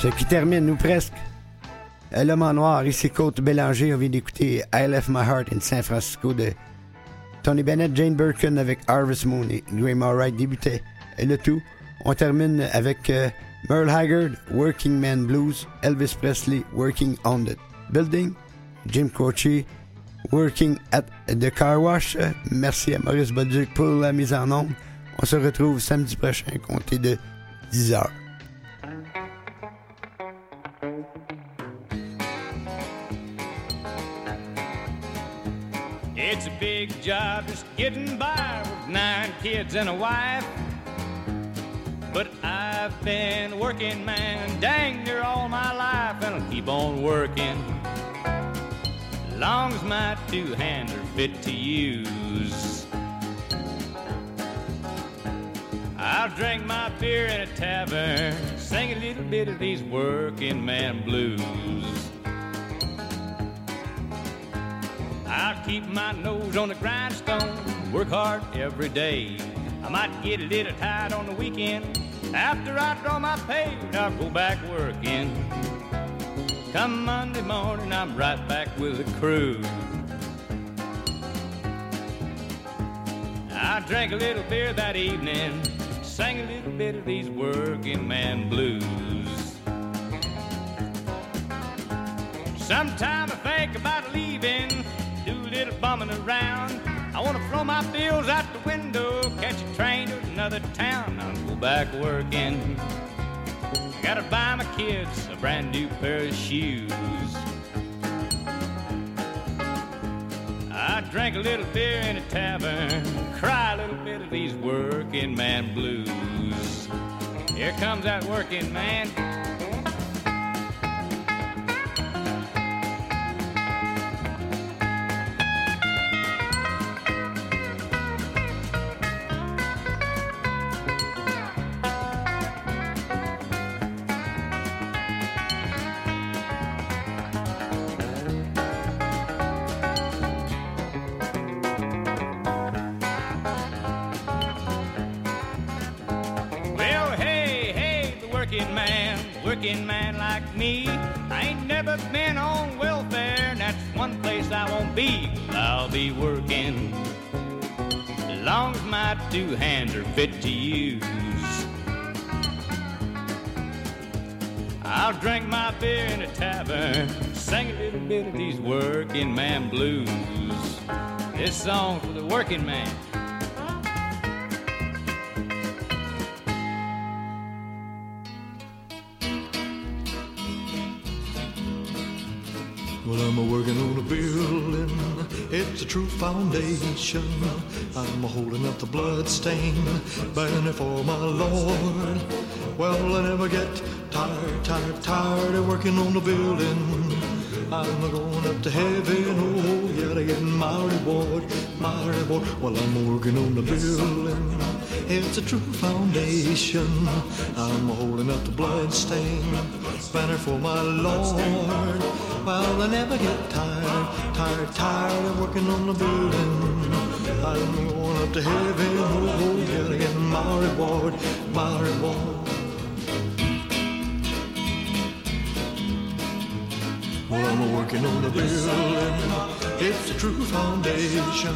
Speaker 1: Ce qui termine, nous presque. Euh, L'homme en noir, ici Côte Bélanger, on vient d'écouter I Left My Heart in San Francisco de Tony Bennett, Jane Birkin avec Harvest Moon et Graham Allwright débutait et le tout. On termine avec euh, Merle Haggard, Working Man Blues, Elvis Presley, Working on the Building, Jim Croce, Working at the Car Wash. Euh, Merci à Maurice Bolduc pour la mise en ombre. On se retrouve samedi prochain, compté de 10h.
Speaker 6: It's a big job just getting by with nine kids and a wife. But I've been working, man, dang near all my life, and I'll keep on working. Long as my two hands are fit to use. I'll drink my beer in a tavern, sing a little bit of these working man blues. I'll keep my nose on the grindstone, work hard every day. I might get a little tired on the weekend. After I draw my pay, I'll go back working. Come Monday morning, I'm right back with the crew. I drank a little beer that evening, sang a little bit of these working man blues. Sometime I think about leaving, do a little bumming around. I want to throw my bills out the window, catch a train to another town. I'll go back working. I gotta buy my kids a brand new pair of shoes. I drank a little beer in a tavern, cry a little bit of these working man blues. Here comes that working man. Working man like me. I ain't never been on welfare, and that's one place I won't be. I'll be working. As long as my two hands are fit to use. I'll drink my beer in a tavern, sing a little bit of these working man blues. This song for the working man.
Speaker 26: I'm a working on a building. It's a true foundation. I'm a holding up the bloodstain, banner for my Lord. Well, I never get tired, tired, tired of working on the building. I'm a going up to heaven, oh, yeah, to get my reward, my reward. Well, I'm working on the building. It's a true foundation. I'm holding up the blood stain, banner for my Lord. Well, I never get tired, tired, tired of working on the building. I'm going up to heaven, oh, yeah, to get my reward, my reward. working on the building. It's the true foundation.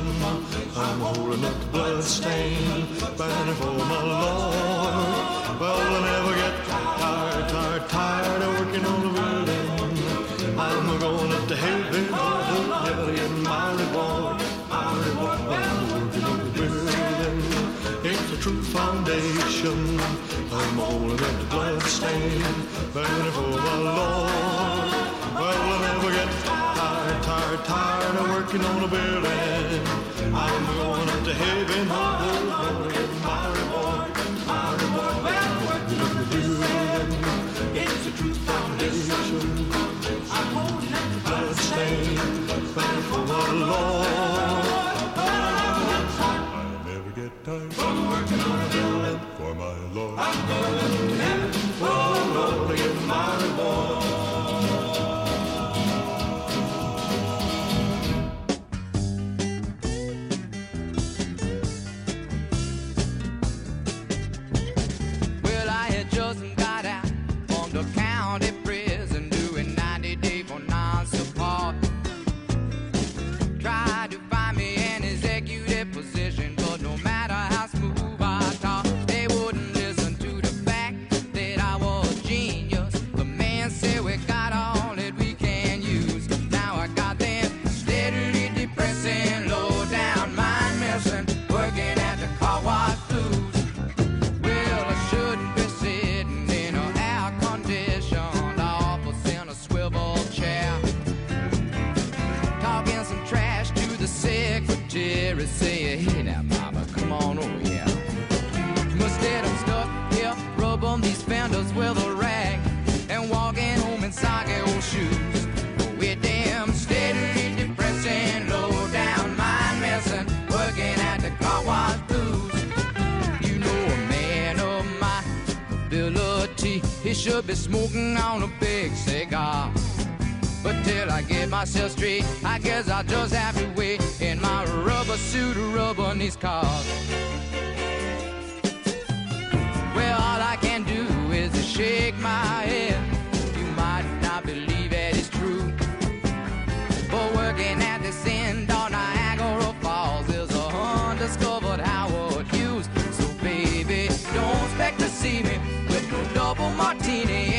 Speaker 26: I'm holding up the bloodstain banner for my Lord. Well, I never get tired, tired, tired of working on the building. I'm going up to heaven, I'll in my reward. My reward, I'm working on the building. It's the true foundation. I'm holding up the bloodstain banner for my Lord. Tired, of working on a building. I'm going up to heaven, I'm going to my reward, my reward. Well, working on the building, it's a true foundation. I'm holding up the bloodstain, burning for my Lord. I'll never get tired of working on a building for my Lord. I'm going to heaven, oh Lord, get my reward.
Speaker 27: Secretary, saying, hey now, mama, come on over here. Instead, I'm stuck here, rubbing these fenders with a rag and walking home in soggy old shoes. With them steadily depressing, low down mind messing, working at the car wash blues. You know a man of my ability, he should be smoking on a big cigar. But till I get myself straight, I guess I'll just have to wait in my rubber suit, rubbing these cars. Well, all I can do is shake my head. You might not believe that it is true. But working at this end on Niagara Falls is a undiscovered Howard Hughes. So baby, don't expect to see me with no double martini